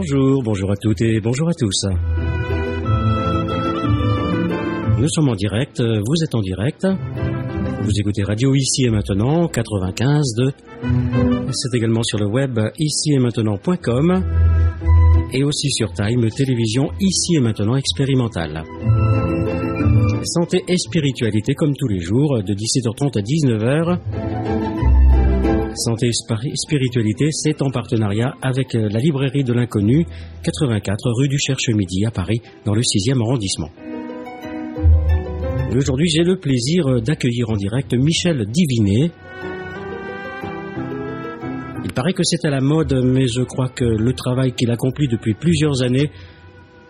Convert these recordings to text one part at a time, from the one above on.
Bonjour, bonjour à toutes et bonjour à tous. Nous sommes en direct, vous êtes en direct. Vous écoutez Radio Ici et Maintenant 95.2. C'est également sur le web ici et maintenant.com et aussi sur Time Télévision Ici et Maintenant expérimentale. Santé et spiritualité comme tous les jours de 17h30 à 19h. Santé et spiritualité, c'est en partenariat avec la librairie de l'inconnu, 84 rue du Cherche-Midi à Paris, dans le 6e arrondissement. Aujourd'hui, j'ai le plaisir d'accueillir en direct Michel Divinet. Il paraît que c'est à la mode, mais je crois que le travail qu'il accomplit depuis plusieurs années,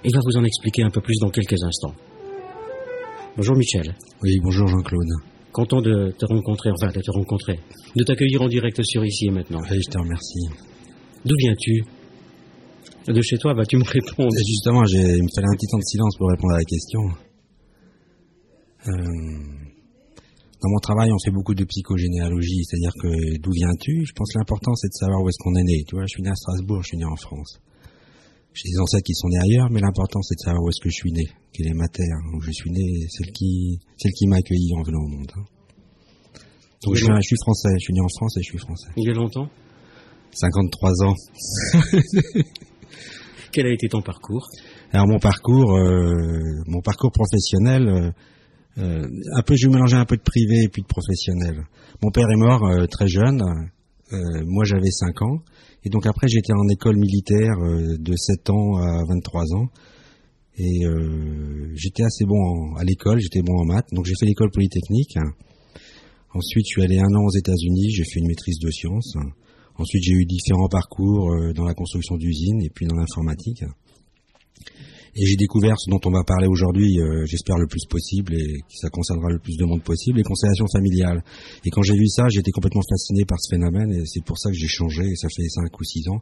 il va vous en expliquer un peu plus dans quelques instants. Bonjour Michel. Oui, bonjour Jean-Claude. Content de te rencontrer, enfin de te rencontrer, de t'accueillir en direct sur ici et maintenant. Oui, je te remercie. D'où viens-tu? De chez toi, vas-tu me répondre? Et Justement, il me fallait un petit temps de silence pour répondre à la question. Euh, dans mon travail, on fait beaucoup de psychogénéalogie, c'est-à-dire que d'où viens-tu? Je pense que l'important, c'est de savoir où est-ce qu'on est né. Tu vois, je suis né à Strasbourg, je suis né en France. J'ai des ancêtres qui sont nés ailleurs, mais l'important, c'est de savoir où est-ce que je suis né, quelle est ma terre, où je suis né, celle qui, celle qui m'a accueilli en venant au monde. hein. Donc je suis, je suis français, je suis né en France et je suis français. Il y a longtemps? 53 ans. Quel a été ton parcours? Alors mon parcours, euh, mon parcours professionnel, euh, euh, un peu, je vais mélanger un peu de privé et puis de professionnel. Mon père est mort euh, très jeune, euh, moi j'avais 5 ans, et donc après j'étais en école militaire euh, de 7 ans à 23 ans, et euh, j'étais assez bon en- à l'école, j'étais bon en maths, donc j'ai fait l'école polytechnique. Ensuite je suis allé un an aux États-Unis, j'ai fait une maîtrise de sciences. Ensuite j'ai eu différents parcours euh, dans la construction d'usines et puis dans l'informatique. Et j'ai découvert ce dont on va parler aujourd'hui, euh, j'espère le plus possible et que ça concernera le plus de monde possible, les constellations familiales. Et quand j'ai vu ça, j'étais complètement fasciné par ce phénomène et c'est pour ça que j'ai changé et ça fait 5 ou 6 ans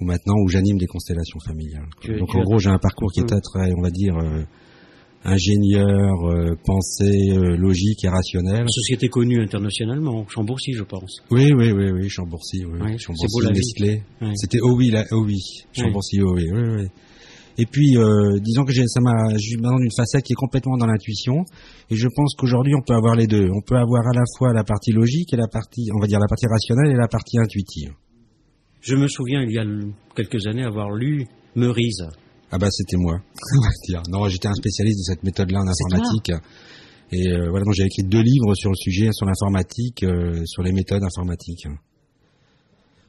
où maintenant où j'anime des constellations familiales. Donc en gros, j'ai un parcours qui est Mm. très, très, on va dire, euh, ingénieur, euh, pensée, euh, logique et rationnel. Société connue internationalement, Chambourcy, je pense. Oui, oui, oui, oui, Chambourcy, oui. Ouais, Chambourcy. Nestlé. Ouais. C'était OUI, là, OUI. Chambourcy, OUI, oui, oui. Et puis, euh, disons que j'ai- ça m'a, je suis maintenant d'une facette qui est complètement dans l'intuition, et je pense qu'aujourd'hui on peut avoir les deux. On peut avoir à la fois la partie logique et la partie, on va dire la partie rationnelle et la partie intuitive. Je me souviens, il y a quelques années, avoir lu Meurize. Ah bah c'était moi. on va dire. Non, j'étais un spécialiste de cette méthode-là en C'est informatique. Et euh, voilà, donc j'ai écrit deux livres sur le sujet, sur l'informatique, euh, sur les méthodes informatiques.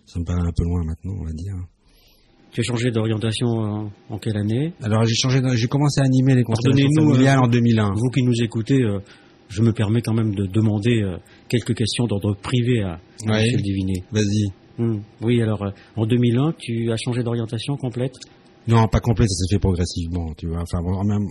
Ça me paraît un peu loin maintenant, on va dire. Tu as changé d'orientation en, en quelle année Alors j'ai changé, j'ai commencé à animer les constellations familiales euh, en 2001. Vous qui nous écoutez, euh, je me permets quand même de demander euh, quelques questions d'ordre privé à, à Ouais. Michel Divinet. Vas-y. Hmm. Oui, alors euh, en 2001, tu as changé d'orientation complète? Non, pas complet, ça s'est fait progressivement, tu vois. Enfin, bon, même,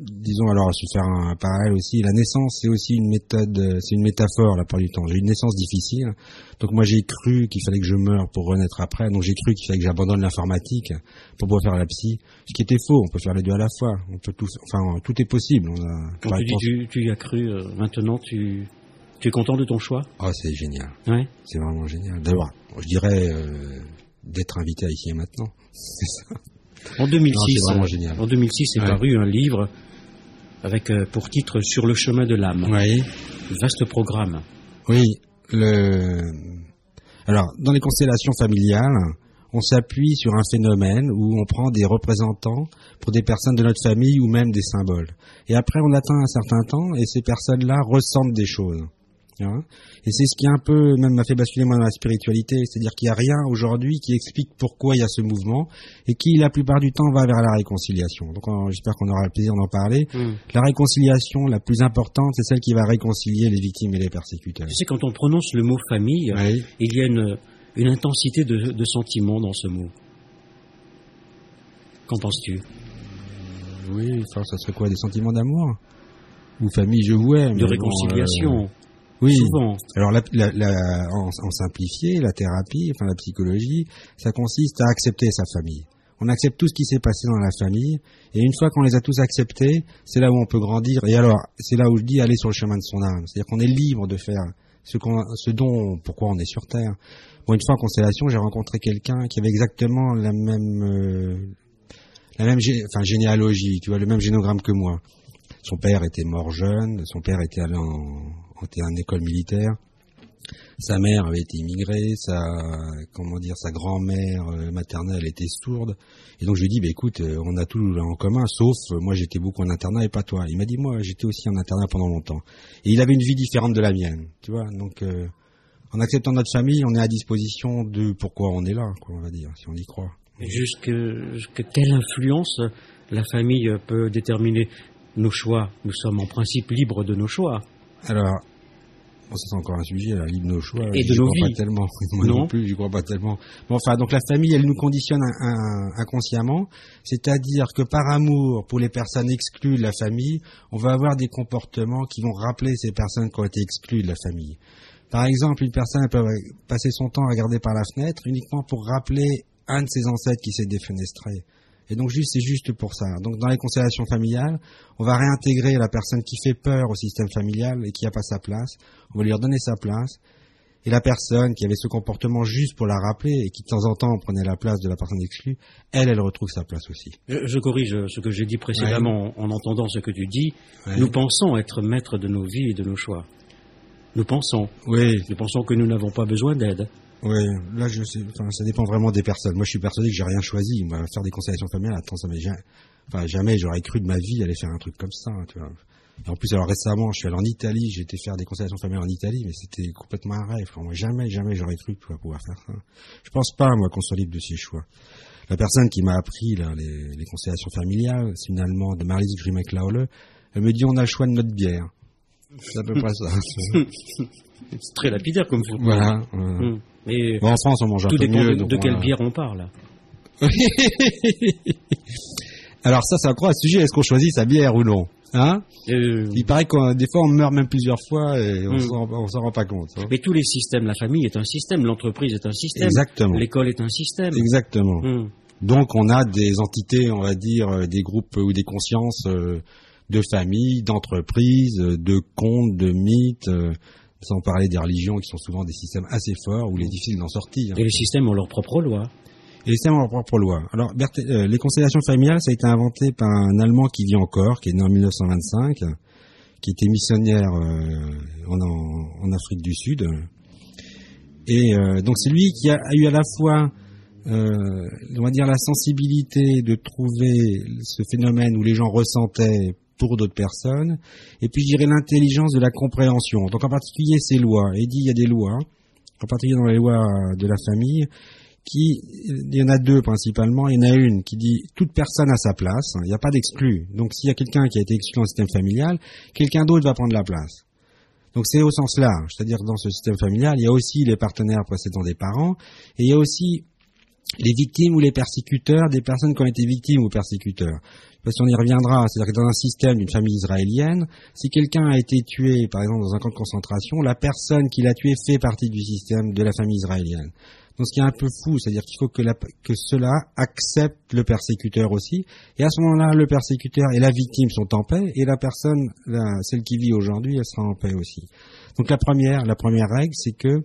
disons alors, je vais faire un parallèle aussi. La naissance, c'est aussi une méthode, euh, c'est une métaphore la plupart du temps. J'ai eu une naissance difficile, donc moi j'ai cru qu'il fallait que je meure pour renaître après. Donc j'ai cru qu'il fallait que j'abandonne l'informatique pour pouvoir faire la psy, ce qui était faux. On peut faire les deux à la fois. On peut tout, enfin, tout est possible. On a, Quand tu dis tu, tu y as cru, euh, maintenant tu, tu es content de ton choix? Oh, c'est génial. Ouais. C'est vraiment génial. D'abord, je dirais euh, d'être invité à ici et maintenant. C'est ça. En 2006, Non, en 2006 est Ouais. paru un livre avec euh, pour titre Sur le chemin de l'âme. Oui. Vaste programme. Oui, le... alors dans les constellations familiales, on s'appuie sur un phénomène où on prend des représentants pour des personnes de notre famille ou même des symboles. Et après, on atteint un certain temps et ces personnes-là ressentent des choses. Et c'est ce qui un peu même m'a fait basculer moi dans la spiritualité, c'est-à-dire qu'il n'y a rien aujourd'hui qui explique pourquoi il y a ce mouvement et qui la plupart du temps va vers la réconciliation. Donc j'espère qu'on aura le plaisir d'en parler. Hmm. La réconciliation la plus importante, c'est celle qui va réconcilier les victimes et les persécuteurs. Tu sais, quand on prononce le mot famille, Oui. il y a une, une intensité de, de sentiment dans ce mot. Qu'en penses-tu? Oui, ça serait quoi? Des sentiments d'amour? Ou famille, je vous aime. De bon, réconciliation, euh, oui. souvent. Alors, la, la, la- en, en simplifié, la thérapie, enfin la psychologie, ça consiste à accepter sa famille. On accepte tout ce qui s'est passé dans la famille, et une fois qu'on les a tous acceptés, c'est là où on peut grandir. Et alors, c'est là où je dis aller sur le chemin de son âme. C'est-à-dire qu'on est libre de faire ce, qu'on, ce dont, pourquoi on est sur Terre. Bon, une fois en constellation, j'ai rencontré quelqu'un qui avait exactement la même, euh, la même, enfin, généalogie, tu vois, le même génogramme que moi. Son père était mort jeune, son père était allé en, était en école militaire. Sa mère avait été immigrée, sa comment dire, sa grand-mère euh, maternelle était sourde. Et donc je lui dit, bah, écoute, euh, on a tout en commun, sauf euh, moi j'étais beaucoup en internat et pas toi. Il m'a dit, moi j'étais aussi en internat pendant longtemps. Et il avait une vie différente de la mienne, tu vois. Donc en acceptant notre famille, on est à disposition de pourquoi on est là, quoi, on va dire, si on y croit. Jusque, jusque quelle influence la famille peut déterminer nos choix? Nous sommes en principe libres de nos choix. Alors, Bon, c'est encore un sujet, la libre nos choix. Et de vies. Pas tellement. Moi non, plus, j'y crois pas tellement. Bon, enfin, donc la famille, elle nous conditionne inconsciemment, c'est-à-dire que par amour pour les personnes exclues de la famille, on va avoir des comportements qui vont rappeler ces personnes qui ont été exclues de la famille. Par exemple, une personne peut passer son temps à regarder par la fenêtre uniquement pour rappeler un de ses ancêtres qui s'est défenestré. Et donc juste, c'est juste pour ça. Donc dans les constellations familiales, on va réintégrer la personne qui fait peur au système familial et qui n'a pas sa place. On va lui redonner sa place. Et la personne qui avait ce comportement juste pour la rappeler et qui de temps en temps prenait la place de la personne exclue, elle, elle retrouve sa place aussi. Je, corrige ce que j'ai dit précédemment en entendant ce que tu dis. Nous pensons être maîtres de nos vies et de nos choix. Nous pensons. Oui. Nous pensons que nous n'avons pas besoin d'aide. Oui, là, je sais, enfin, ça dépend vraiment des personnes. Moi, je suis persuadé que j'ai rien choisi. Faire des constellations familiales, attends, ça m'est jamais, enfin, jamais j'aurais cru de ma vie aller faire un truc comme ça, tu vois. Et en plus, alors récemment, je suis allé en Italie, j'ai été faire des constellations familiales en Italie, mais c'était complètement un rêve. moi, jamais, jamais j'aurais cru pouvoir faire ça. Je pense pas, moi, qu'on soit libre de ses choix. La personne qui m'a appris là, les, les constellations familiales, c'est une Allemande, Marlies Grimek-Laule, elle me dit on a le choix de notre bière. C'est à peu près ça. c'est très lapidaire comme vous. Voilà. Hum. Mais en France, on mange un peu mieux. De, de quelle bière on parle Alors ça, c'est encore un sujet. Est-ce qu'on choisit sa bière ou non Hein? Euh, Il paraît que des fois on meurt même plusieurs fois et on hmm. s'en rend pas compte. Hein. Mais tous les systèmes, la famille est un système, l'entreprise est un système, Exactement. l'école est un système. Exactement. Hmm. Donc on a des entités, on va dire, euh, des groupes ou des consciences euh, de famille, d'entreprise, de contes, de mythes, sans parler des religions qui sont souvent des systèmes assez forts où il est difficile d'en sortir. Et les systèmes ont leurs propres lois. Et les systèmes ont leurs propres lois. Alors, euh, les constellations familiales, ça a été inventé par un Allemand qui vit encore, qui est né en 1925, qui était missionnaire euh, en, Afrique du Sud. Et euh, donc c'est lui qui a, eu à la fois, on va dire, la sensibilité de trouver ce phénomène où les gens ressentaient pour d'autres personnes, et puis je dirais l'intelligence de la compréhension. Donc en particulier ces lois. Et dit il y a des lois, en particulier dans les lois de la famille, qui, il y en a deux principalement, il y en a une qui dit toute personne a sa place, il n'y a pas d'exclu. Donc s'il y a quelqu'un qui a été exclu dans le système familial, quelqu'un d'autre va prendre la place. Donc c'est au sens large, c'est-à-dire dans ce système familial, il y a aussi les partenaires précédents des parents, et il y a aussi les victimes ou les persécuteurs des personnes qui ont été victimes ou persécuteurs parce qu'on y reviendra, c'est-à-dire que dans un système d'une famille israélienne, si quelqu'un a été tué, par exemple, dans un camp de concentration, la personne qui l'a tué fait partie du système de la famille israélienne. Donc ce qui est un peu fou, c'est-à-dire qu'il faut que, cela accepte le persécuteur aussi, et à ce moment-là, le persécuteur et la victime sont en paix, et la personne, celle qui vit aujourd'hui, elle sera en paix aussi. Donc la première, la première règle, c'est que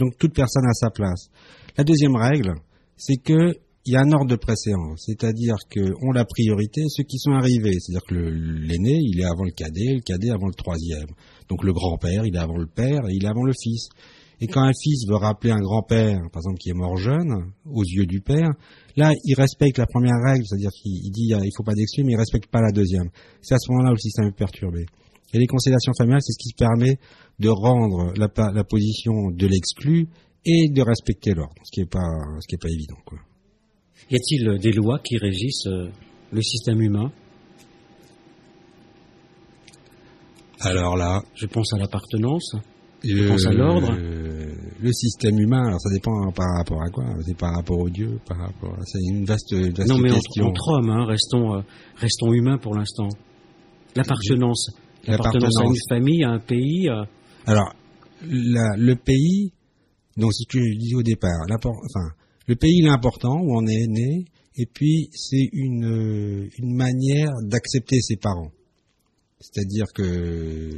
donc toute personne a sa place. La deuxième règle, c'est que il y a un ordre de préséance, c'est-à-dire qu'on la priorité ceux qui sont arrivés, c'est-à-dire que l'aîné, il est avant le cadet, le cadet avant le troisième. Donc le grand-père, il est avant le père et il est avant le fils. Et quand un fils veut rappeler un grand-père, par exemple, qui est mort jeune, aux yeux du père, là, il respecte la première règle, c'est-à-dire qu'il dit il faut pas d'exclus, mais il respecte pas la deuxième. C'est à ce moment-là où le système est perturbé. Et les constellations familiales, c'est ce qui permet de rendre la, la position de l'exclu et de respecter l'ordre, ce qui n'est pas, ce qui est pas évident, quoi. Y a-t-il des lois qui régissent euh, le système humain? Alors là, je pense à l'appartenance, je pense à l'ordre. Le système humain, alors ça dépend par rapport à quoi? C'est par rapport au Dieu, par rapport à... C'est une vaste, vaste non, mais question. Entre, hommes, hein, restons, euh, restons humains pour l'instant. L'appartenance, l'appartenance à une famille, à un pays. Euh. Alors, le pays, donc si tu dis au départ, enfin, le pays est important où on est né, et puis c'est une, une manière d'accepter ses parents. C'est-à-dire que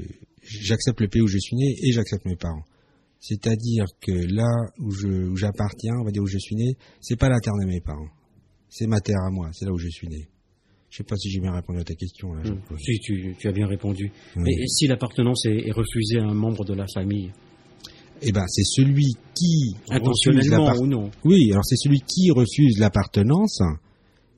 j'accepte le pays où je suis né et j'accepte mes parents. C'est-à-dire que là où je- où j'appartiens, on va dire où je suis né, c'est pas la terre de mes parents. C'est ma terre à moi, c'est là où je suis né. Je sais pas si j'ai bien répondu à ta question. Là. Jean-Paul. Si, tu, tu as bien répondu. Mais si l'appartenance est, est refusée à un membre de la famille, Eh ben, c'est celui qui refuse ou non Oui, alors c'est celui qui refuse l'appartenance,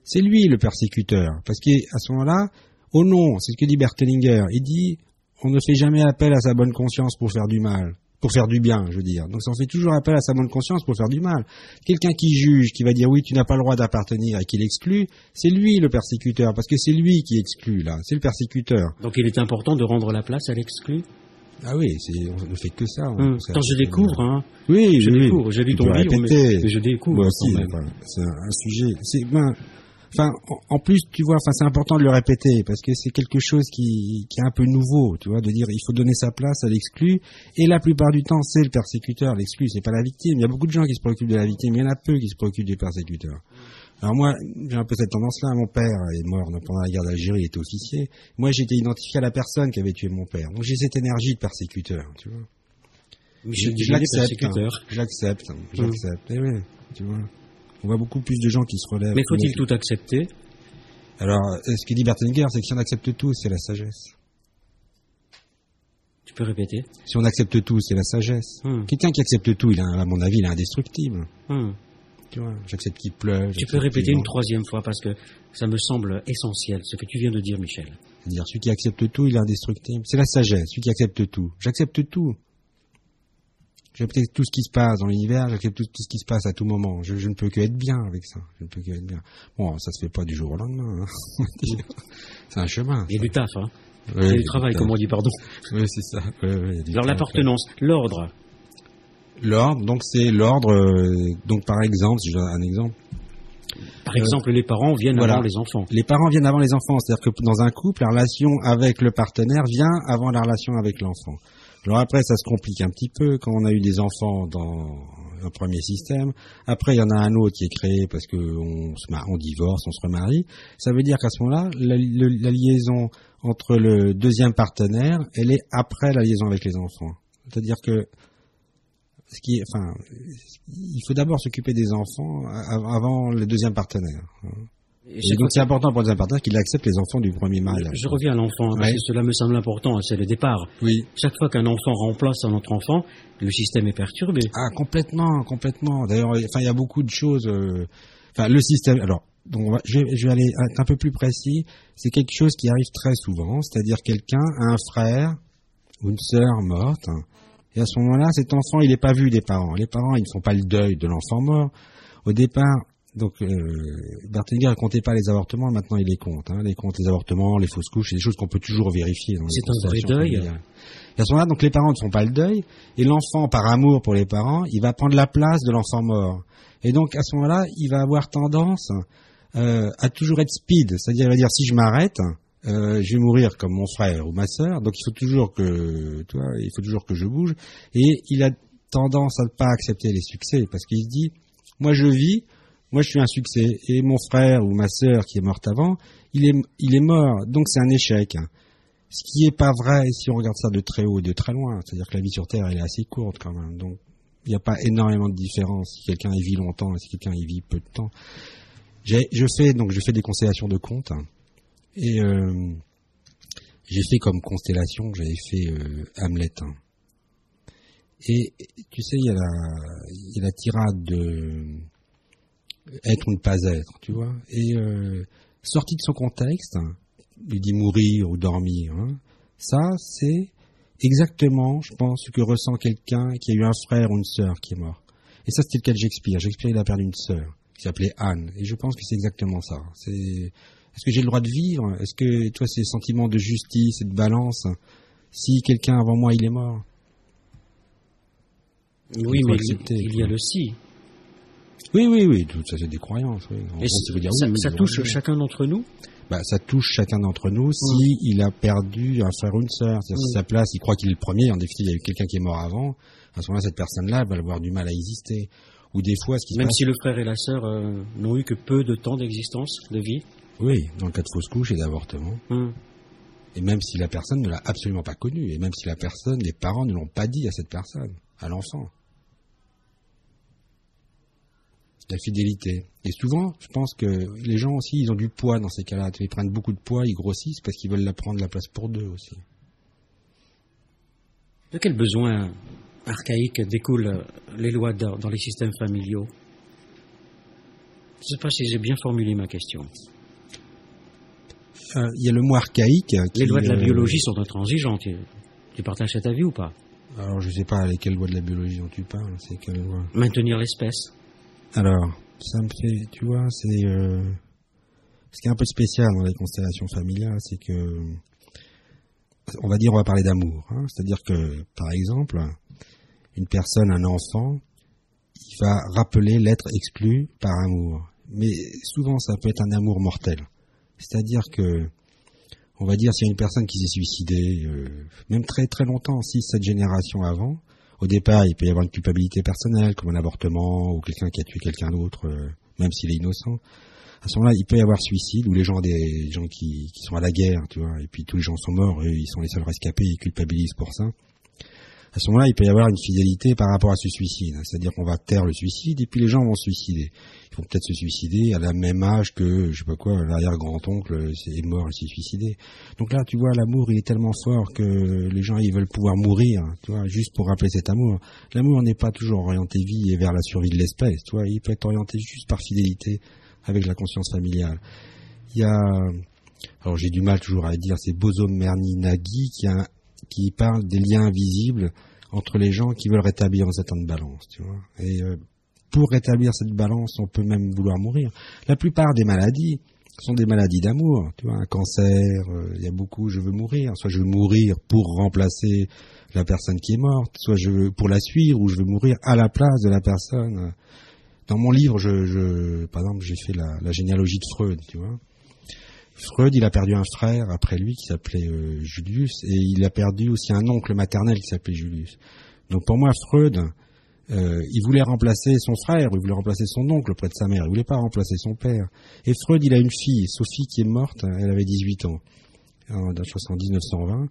c'est lui le persécuteur. Parce qu'à ce moment-là, au nom, c'est ce que dit Bertelinger, il dit on ne fait jamais appel à sa bonne conscience pour faire du mal, pour faire du bien, je veux dire. Donc on fait toujours appel à sa bonne conscience pour faire du mal. Quelqu'un qui juge, qui va dire oui, tu n'as pas le droit d'appartenir et qui l'exclut, c'est lui le persécuteur, parce que c'est lui qui exclut là, c'est le persécuteur. Donc il est important de rendre la place à l'exclu? Ah oui, c'est, on ne fait que ça. on- Hum. Quand je découvre, hein, oui, je oui, découvre, j'ai lu ton livre, mais, je découvre Moi quand aussi, c'est un, un sujet. C'est ben, enfin, en, plus, tu vois, enfin, c'est important de le répéter parce que c'est quelque chose qui, qui est un peu nouveau, tu vois, de dire il faut donner sa place à l'exclu. Et la plupart du temps, c'est le persécuteur, l'exclu, c'est pas la victime. Il y a beaucoup de gens qui se préoccupent de la victime, il y en a peu qui se préoccupent du persécuteur. Alors moi, j'ai un peu cette tendance-là. Mon père est mort pendant la guerre d'Algérie, il était officier. Moi, j'étais identifié à la personne qui avait tué mon père. Donc j'ai cette énergie de persécuteur, tu vois. Je- je l'accepte, hein. Je l'accepte, hein. je l'accepte. Eh tu vois. On voit beaucoup plus de gens qui se relèvent. Mais faut-il tout accepter? Alors, euh, ce que dit Bertelinger, c'est que si on accepte tout, c'est la sagesse. Tu peux répéter? Si on accepte tout, c'est la sagesse. Hum, Quelqu'un qui accepte tout, il a, à mon avis, il est indestructible. hum. Tu vois, j'accepte qu'il pleuve. Tu peux répéter une troisième fois parce que ça me semble essentiel, ce que tu viens de dire, Michel. C'est-à-dire, celui qui accepte tout, il est indestructible. C'est la sagesse, celui qui accepte tout. J'accepte tout. J'accepte tout ce qui se passe dans l'univers, j'accepte tout, tout ce qui se passe à tout moment. Je, je ne peux que être bien avec ça. Je ne peux que être bien. Bon, ça se fait pas du jour au lendemain. hein. c'est un chemin. Il y a du taf, hein. Ouais, y a du travail, comme on dit, pardon. Oui, c'est ça. Ouais, ouais, il y a du Alors l'appartenance, l'ordre. L'ordre, donc c'est l'ordre. euh, donc par exemple, si je donne un exemple, Par exemple, les parents viennent voilà. avant les enfants. les parents viennent avant les enfants. C'est-à-dire que dans un couple, la relation avec le partenaire vient avant la relation avec l'enfant. Alors après, ça se complique un petit peu quand on a eu des enfants dans un premier système. Après, il y en a un autre qui est créé parce que on, se mar- on divorce, on se remarie. Ça veut dire qu'à ce moment-là, la liaison entre le deuxième partenaire, elle est après la liaison avec les enfants. C'est-à-dire que ce qui est, enfin, il faut d'abord s'occuper des enfants avant le deuxième partenaire. Et Et donc c'est important pour le deuxième partenaire qu'il accepte les enfants du premier mariage. Je reviens à l'enfant, parce Ouais. que cela me semble important, c'est le départ. Oui. Chaque fois qu'un enfant remplace un autre enfant, le système est perturbé. Ah complètement, complètement. D'ailleurs, enfin il y a beaucoup de choses. euh, Enfin le système. Alors donc va- je vais aller être un peu plus précis. C'est quelque chose qui arrive très souvent, c'est-à-dire quelqu'un a un frère ou une sœur morte. Et à ce moment-là, cet enfant, il n'est pas vu des parents. Les parents, ils ne font pas le deuil de l'enfant mort. Au départ, donc euh, Bertinger ne comptait pas les avortements, maintenant il les compte. Hein, les compte les avortements, les fausses couches, c'est des choses qu'on peut toujours vérifier. dans les C'est un vrai deuil. familiales. Et à ce moment-là, donc les parents ne font pas le deuil, et l'enfant, par amour pour les parents, il va prendre la place de l'enfant mort. Et donc à ce moment-là, il va avoir tendance euh, à toujours être speed, c'est-à-dire il va dire si je m'arrête, euh, je vais mourir comme mon frère ou ma sœur, donc il faut toujours que, tu vois, il faut toujours que je bouge. Et il a tendance à ne pas accepter les succès parce qu'il se dit, moi je vis, moi je suis un succès, et mon frère ou ma sœur qui est morte avant, il est, il est mort, donc c'est un échec. Ce qui est pas vrai si on regarde ça de très haut et de très loin, c'est-à-dire que la vie sur Terre elle est assez courte quand même, donc il n'y a pas énormément de différence si quelqu'un y vit longtemps et si quelqu'un y vit peu de temps. Je fais donc je fais des constellations de comptes et euh, j'ai fait comme constellation, j'avais fait euh, Hamlet. hein. Et tu sais, il y a la, y a la tirade de être ou ne pas être, tu vois. Et euh, sorti de son contexte, il dit mourir ou dormir. hein, ça, c'est exactement, je pense, ce que ressent quelqu'un qui a eu un frère ou une sœur qui est mort. Et ça, c'était le cas de Shakespeare. Shakespeare, il a perdu une sœur qui s'appelait Anne. Et je pense que c'est exactement ça. C'est est-ce que j'ai le droit de vivre? Est-ce que toi, ces sentiments de justice et de balance, si quelqu'un avant moi il est mort? Oui, mais accepter, il, il y a le si. Oui, oui, oui. Tout ça, c'est des croyances. Oui. En Et gros, ça veut dire ça, oui, oui, ça oui, touche oui. chacun d'entre nous? Bah, ça touche chacun d'entre nous si il a perdu un frère ou une sœur. C'est-à-dire si sa place, il croit qu'il est le premier. En définitive, il y a eu quelqu'un qui est mort avant. À ce moment-là, cette personne-là va avoir du mal à exister. Ou des fois, ce qui se Même passe, si le frère et la sœur euh, n'ont eu que peu de temps d'existence, de vie? Oui, dans le cas de fausse couche et d'avortement. Hum. Et même si la personne ne l'a absolument pas connu, et même si la personne, les parents ne l'ont pas dit à cette personne. à l'enfant. La fidélité. Et souvent, je pense que les gens aussi, ils ont du poids dans ces cas-là. Ils prennent beaucoup de poids, ils grossissent parce qu'ils veulent la prendre la place pour deux aussi. De quel besoin archaïque découlent les lois dans les systèmes familiaux? Je ne sais pas si j'ai bien formulé ma question. Euh, il y a le mot archaïque. les lois de la euh, biologie sont intransigeantes. Tu, partages cet avis ou pas? Alors, je ne sais pas lesquelles lois de la biologie dont tu parles. C'est quelle loi? Maintenir l'espèce. Alors, ça me fait, tu vois, c'est euh, ce qui est un peu spécial dans les constellations familiales, c'est que, on va dire, on va parler d'amour. Hein. C'est-à-dire que, par exemple, une personne, un enfant, il va rappeler l'être exclu par amour. Mais souvent, ça peut être un amour mortel. C'est-à-dire que, on va dire, s'il y a une personne qui s'est suicidée, euh, même très très longtemps, 6 7 générations avant, au départ, il peut y avoir une culpabilité personnelle, comme un avortement, ou quelqu'un qui a tué quelqu'un d'autre, euh, même s'il est innocent. À ce moment-là, il peut y avoir suicide, ou les gens des gens qui, qui, sont à la guerre, tu vois, et puis tous les gens sont morts, eux, ils sont les seuls rescapés, ils culpabilisent pour ça à ce moment-là, il peut y avoir une fidélité par rapport à ce suicide. C'est-à-dire qu'on va taire le suicide et puis les gens vont se suicider. Ils vont peut-être se suicider à la même âge que, je sais pas quoi, l'arrière-grand-oncle est mort et s'est suicidé. Donc là, tu vois, l'amour, il est tellement fort que les gens, ils veulent pouvoir mourir, tu vois, juste pour rappeler cet amour. L'amour n'est pas toujours orienté vie et vers la survie de l'espèce, tu vois. Il peut être orienté juste par fidélité avec la conscience familiale. Il y a, alors j'ai du mal toujours à dire, c'est Bozo Merni qui a qui parle des liens invisibles entre les gens qui veulent rétablir un certain de balance, tu vois. Et euh, pour rétablir cette balance, on peut même vouloir mourir. La plupart des maladies sont des maladies d'amour, tu vois. Un cancer, euh, il y a beaucoup, je veux mourir. Soit je veux mourir pour remplacer la personne qui est morte, soit je veux pour la suivre, ou je veux mourir à la place de la personne. Dans mon livre, je, je par exemple, j'ai fait la, la généalogie de Freud, tu vois. Freud, il a perdu un frère après lui qui s'appelait euh, Julius, et il a perdu aussi un oncle maternel qui s'appelait Julius. Donc pour moi, Freud, euh, il voulait remplacer son frère, il voulait remplacer son oncle auprès de sa mère, il voulait pas remplacer son père. Et Freud, il a une fille, Sophie, qui est morte, elle avait 18 ans, en 1920.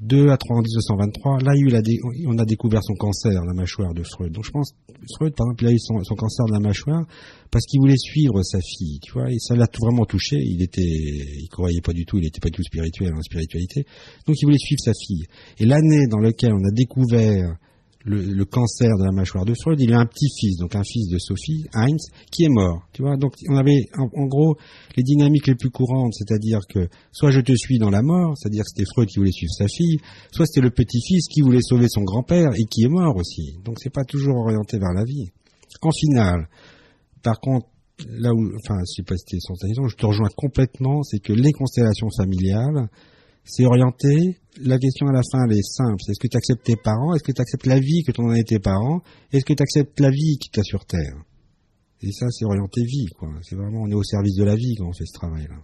2 à 3 en 1923, là, il a on a découvert son cancer, la mâchoire de Freud. Donc je pense, Freud, par exemple, il a eu son, cancer de la mâchoire parce qu'il voulait suivre sa fille, tu vois, et ça l'a vraiment touché. Il était, il croyait pas du tout, il était pas du tout spirituel en spiritualité. Donc il voulait suivre sa fille. Et l'année dans laquelle on a découvert le, cancer de la mâchoire de Freud, il a un petit-fils, donc un fils de Sophie, Heinz, qui est mort. Tu vois, donc on avait en, gros les dynamiques les plus courantes, c'est-à-dire que soit je te suis dans la mort, c'est-à-dire que c'était Freud qui voulait suivre sa fille, soit c'était le petit-fils qui voulait sauver son grand-père et qui est mort aussi. Donc c'est pas toujours orienté vers la vie. En finale, par contre, là où, enfin, je sais pas si c'était je te rejoins complètement, c'est que les constellations familiales, c'est orienté. La question à la fin, elle est simple. Est-ce que tu acceptes tes parents? Est-ce que tu acceptes la vie que t'en as tes parents? Est-ce que tu acceptes la vie qui t'a sur Terre? Et ça, c'est orienté vie, quoi. C'est vraiment, on est au service de la vie quand on fait ce travail-là.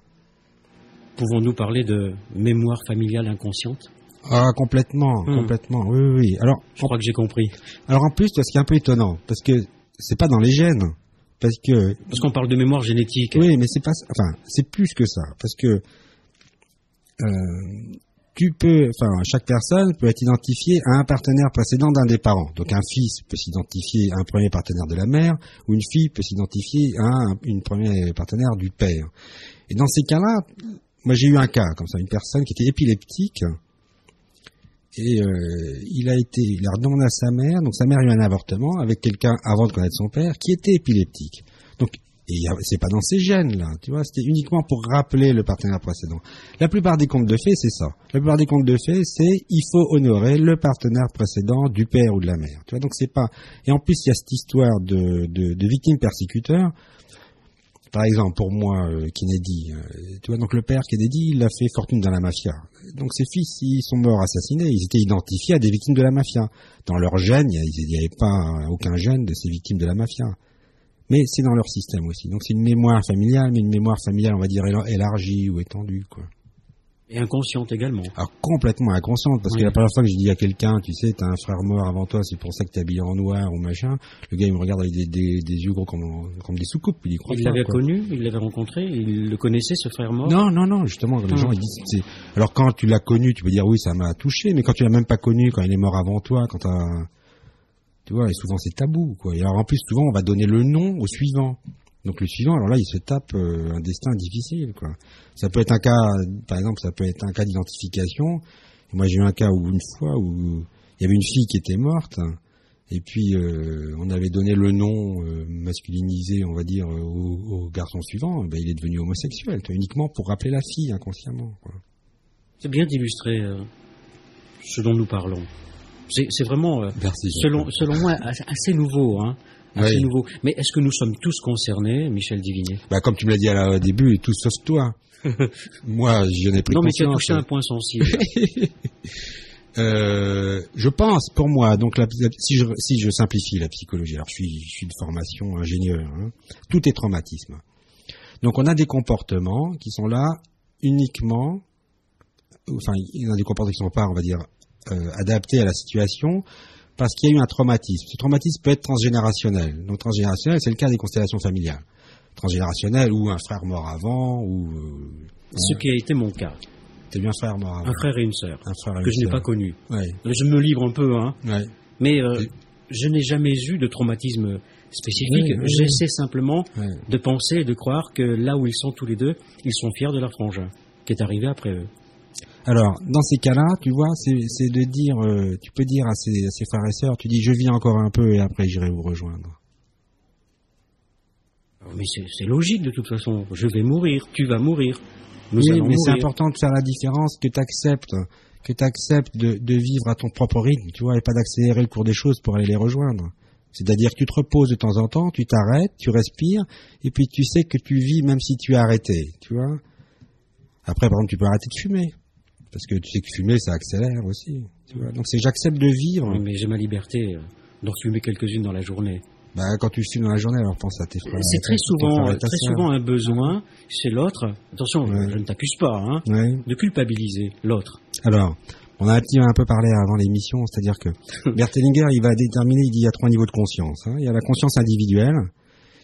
Pouvons-nous parler de mémoire familiale inconsciente? Ah, complètement, hmm. complètement. Oui, oui, oui. Alors, je crois que j'ai compris. Alors en plus, ce qui est un peu étonnant, parce que c'est pas dans les gènes, parce que parce qu'on parle de mémoire génétique. Oui, mais c'est pas, enfin, c'est plus que ça, parce que tu peux, enfin, chaque personne peut être identifiée à un partenaire précédent d'un des parents. Donc, un fils peut s'identifier à un premier partenaire de la mère, ou une fille peut s'identifier à un une premier partenaire du père. Et dans ces cas-là, moi j'ai eu un cas comme ça, une personne qui était épileptique, et euh, il a été, il a redemandé à sa mère, donc sa mère a eu un avortement avec quelqu'un avant de connaître son père qui était épileptique. Donc et c'est pas dans ces gènes là, tu vois, c'était uniquement pour rappeler le partenaire précédent. La plupart des contes de fées, c'est ça. La plupart des contes de fées, c'est il faut honorer le partenaire précédent du père ou de la mère. Tu vois, donc c'est pas. Et en plus, il y a cette histoire de, de, de victimes persécuteurs. Par exemple, pour moi, euh, Kennedy, euh, tu vois, donc le père Kennedy, il a fait fortune dans la mafia. Donc ses fils, ils sont morts assassinés, ils étaient identifiés à des victimes de la mafia. Dans leur gène, il n'y avait pas aucun gène de ces victimes de la mafia mais c'est dans leur système aussi. Donc c'est une mémoire familiale, mais une mémoire familiale, on va dire, élargie ou étendue, quoi. Et inconsciente également. Alors complètement inconsciente, parce que la première fois que je dis à quelqu'un, tu sais, t'as un frère mort avant toi, c'est pour ça que t'es habillé en noir ou machin, le gars il me regarde avec des, des, yeux gros comme, comme des soucoupes, il Il l'avait connu, il l'avait rencontré, il le connaissait ce frère mort Non, non, non, justement, les ah. gens ils disent, alors quand tu l'as connu, tu peux dire oui, ça m'a touché, mais quand tu l'as même pas connu, quand il est mort avant toi, quand t'as Tu vois, et souvent c'est tabou. Et alors en plus, souvent, on va donner le nom au suivant. Donc le suivant, alors là, il se tape euh, un destin difficile. Ça peut être un cas, par exemple, ça peut être un cas d'identification. Moi, j'ai eu un cas où une fois où il y avait une fille qui était morte, et puis euh, on avait donné le nom euh, masculinisé, on va dire, au, garçon suivant. Ben, il est devenu homosexuel, uniquement pour rappeler la fille inconsciemment. C'est bien d'illustrer ce dont nous parlons. C'est vraiment, euh, Merci. selon, selon moi, assez nouveau. Hein, assez Oui. nouveau. Mais est-ce que nous sommes tous concernés, Michel Divinet Bah, comme tu me l'as dit à la- au début, tout sauf toi. Moi, je n'ai plus Non, mais tu as touché un point sensible. Euh, je pense, pour moi, donc la- la- si, je, si je simplifie la psychologie, alors je suis, je suis de formation ingénieur, hein, tout est traumatisme. Donc on a des comportements qui sont là uniquement, enfin il y en a des comportements qui sont pas, on va dire, euh, adaptés à la situation parce qu'il y a eu un traumatisme. Ce traumatisme peut être transgénérationnel. Donc transgénérationnel, c'est le cas des constellations familiales. Transgénérationnel ou un frère mort avant ou euh, Ce qui a été mon cas. t'es bien frère mort avant. Un frère et une sœur Un frère et que une je n'ai pas connus. Ouais, Je me livre un peu, hein. ouais. Mais euh, je n'ai jamais eu de traumatisme spécifique. Oui, oui, oui. J'essaie simplement de penser et de croire que là où ils sont tous les deux, ils sont fiers de leur frangin, qui est arrivé après eux. Alors, dans ces cas-là, tu vois, c'est de dire, euh, tu peux dire à ses, à ses frères et sœurs, tu dis, je vis encore un peu et après j'irai vous rejoindre. Mais c'est logique de toute façon. Je vais mourir, tu vas mourir. Nous oui, allons mais c'est important de faire la différence, que tu acceptes, que tu acceptes de, de vivre à ton propre rythme, tu vois, et pas d'accélérer le cours des choses pour aller les rejoindre. C'est-à-dire que tu te reposes de temps en temps, tu t'arrêtes, tu respires, et puis tu sais que tu vis même si tu es arrêté, tu vois. Après, par exemple, tu peux arrêter de fumer, parce que tu sais que fumer, ça accélère aussi, tu vois. Donc c'est j'accepte de vivre. Oui, mais j'ai ma liberté euh, d'en fumer quelques-unes dans la journée. Bah, quand tu fumes dans la journée, alors pense à tes frères. C'est très souvent, ta très souvent un besoin chez l'autre. Attention, je- Ouais. je ne t'accuse pas, hein, Ouais. de culpabiliser l'autre. Alors, on a un petit un peu parlé avant l'émission, c'est-à-dire que Bert Hellinger, il va déterminer, il dit il y a trois niveaux de conscience. hein. Il y a la conscience individuelle,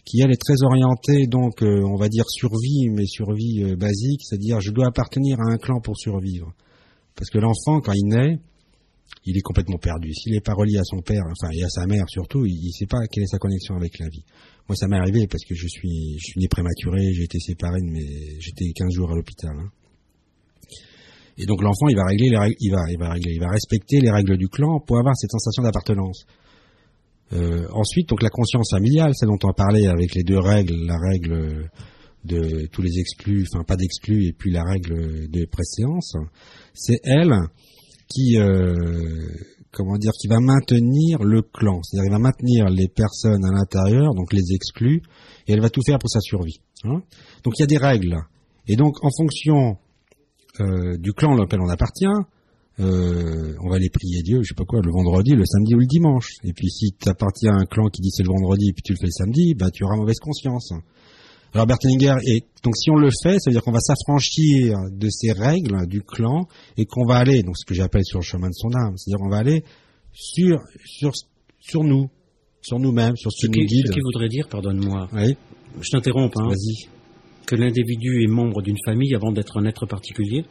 qui elle est très orientée, donc euh, on va dire survie, mais survie euh, basique, c'est-à-dire je dois appartenir à un clan pour survivre. Parce que l'enfant, quand il naît, il est complètement perdu. S'il n'est pas relié à son père, enfin et à sa mère surtout, il ne sait pas quelle est sa connexion avec la vie. Moi, ça m'est arrivé parce que je suis, je suis né prématuré, j'ai été séparé de j'étais 15 jours à l'hôpital. hein. Et donc l'enfant, il va régler il va, il va régler, il va respecter les règles du clan pour avoir cette sensation d'appartenance. Euh, ensuite, donc la conscience familiale, celle dont on parlé avec les deux règles, la règle de tous les exclus, enfin pas d'exclus, et puis la règle de préséance, c'est elle qui, euh, comment dire, qui va maintenir le clan, c'est-à-dire elle va maintenir les personnes à l'intérieur, donc les exclus, et elle va tout faire pour sa survie. hein. donc il y a des règles. Et donc en fonction euh, du clan auquel on appartient, euh, on va aller prier Dieu, je sais pas quoi, le vendredi, le samedi ou le dimanche. Et puis si tu appartiens à un clan qui dit c'est le vendredi et puis tu le fais le samedi, bah tu auras mauvaise conscience. Alors Bertelinger, et donc si on le fait, ça veut dire qu'on va s'affranchir de ces règles du clan et qu'on va aller, donc ce que j'appelle sur le chemin de son âme, c'est-à-dire on va aller sur sur sur nous, sur nous-mêmes, sur ce Ce qui nous guide. ce qui voudrait dire, pardonne-moi, Oui, je t'interromps, hein, vas-y. que l'individu est membre d'une famille avant d'être un être particulier,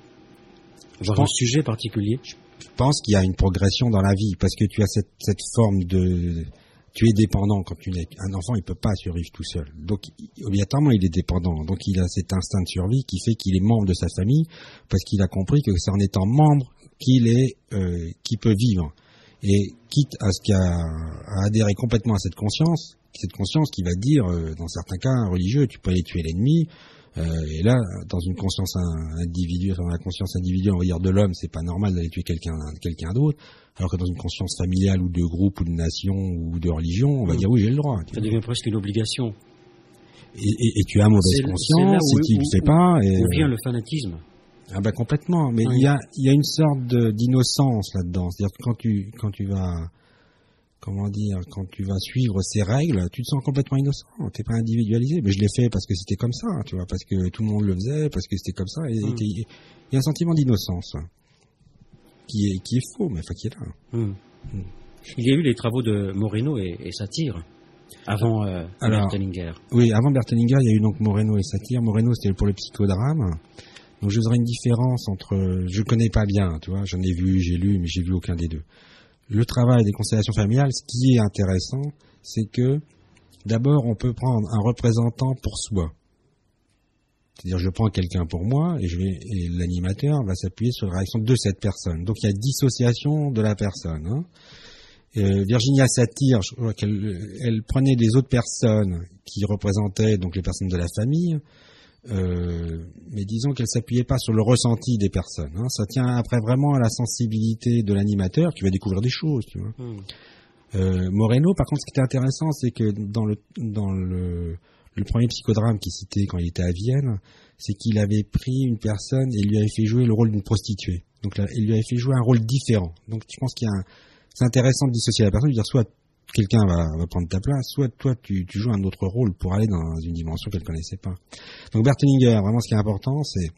voire un sujet particulier. Je pense qu'il y a une progression dans la vie parce que tu as cette, cette forme de tu es dépendant quand tu nais. Un enfant, il peut pas survivre tout seul. Donc, obligatoirement, il est dépendant. Donc, il a cet instinct de survie qui fait qu'il est membre de sa famille parce qu'il a compris que c'est en étant membre qu'il est, euh, qu'il peut vivre. Et quitte à ce qu'à à adhérer complètement à cette conscience, cette conscience qui va dire, euh, dans certains cas religieux, tu peux aller tuer l'ennemi. Euh, et là, dans une conscience in- individuelle, enfin, dans la conscience individuelle, on va dire de l'homme, c'est pas normal d'aller tuer quelqu'un, quelqu'un d'autre. Alors que dans une conscience familiale ou de groupe ou de nation ou de religion, on va Mm. dire oui, j'ai le droit. Ça devient presque une obligation. Et, et- et tu as mauvaise C'est- c'est conscience, tu où- le sais pas. Et, Où vient le fanatisme ah ben complètement. Mais Oui. il y a, il y a une sorte d'innocence là-dedans. C'est-à-dire que quand tu, quand tu vas, comment dire, quand tu vas suivre ces règles, tu te sens complètement innocent. T'es pas individualisé. Mais je l'ai fait parce que c'était comme ça, tu vois, parce que tout le monde le faisait, parce que c'était comme ça. Et Mm. t'es- il y a un sentiment d'innocence qui est, qui est faux, mais enfin qui est là. Hmm. Il y a eu les travaux de Moreno et, et Satire avant euh, Alors, Bertelinger. Oui, avant Bertelinger, il y a eu donc Moreno et Satir. Moreno, c'était pour le psychodrame. Donc je dirais une différence entre, je connais pas bien, tu vois, j'en ai vu, j'ai lu, mais j'ai vu aucun des deux. Le travail des constellations familiales, ce qui est intéressant, c'est que d'abord on peut prendre un représentant pour soi. C'est-à-dire je prends quelqu'un pour moi et, et l'animateur va s'appuyer sur la réaction de cette personne. Donc il y a dissociation de la personne. Hein. Euh, Virginia Satir, je crois qu'elle elle prenait des autres personnes qui représentaient donc les personnes de la famille, euh, mais disons qu'elle s'appuyait pas sur le ressenti des personnes. Hein. Ça tient après vraiment à la sensibilité de l'animateur qui va découvrir des choses. Tu vois. Hmm. Euh, Moreno, par contre, ce qui était intéressant, c'est que dans le dans le, le premier psychodrame qu'il citait quand il était à Vienne, c'est qu'il avait pris une personne et lui avait fait jouer le rôle d'une prostituée. Donc là, il lui avait fait jouer un rôle différent. Donc je pense qu'il y a un, c'est intéressant de dissocier la personne, de dire soit quelqu'un va, va, prendre ta place, soit toi tu, tu, joues un autre rôle pour aller dans une dimension qu'elle connaissait pas. Donc Bertelinger, vraiment ce qui est important, c'est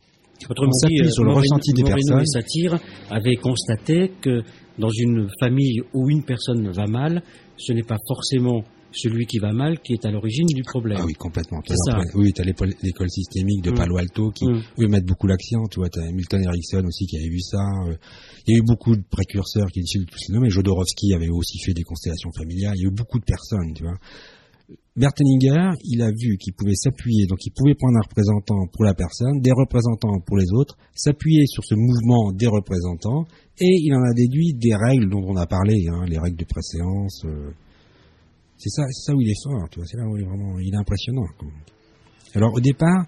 on s'appuie sur le ressenti des personnes. et Satire avaient constaté que dans une famille où une personne va mal, ce n'est pas forcément celui qui va mal qui est à l'origine du problème. Ah oui, complètement. Ça. Oui, tu as l'école systémique de mm. Palo Alto qui, mm. eux, mettent beaucoup l'accent. Tu vois, tu as Milton Erickson aussi qui avait vu ça. Euh. Il y a eu beaucoup de précurseurs qui disent tout cela, mais Jodorowsky avait aussi fait des constellations familiales. Il y a eu beaucoup de personnes, tu vois. Berteninger, il a vu qu'il pouvait s'appuyer, donc il pouvait prendre un représentant pour la personne, des représentants pour les autres, s'appuyer sur ce mouvement des représentants, et il en a déduit des règles dont on a parlé, hein, les règles de préséance, euh, c'est ça, ça où il est fort, tu vois. C'est là où il est vraiment, il est impressionnant. Alors au départ,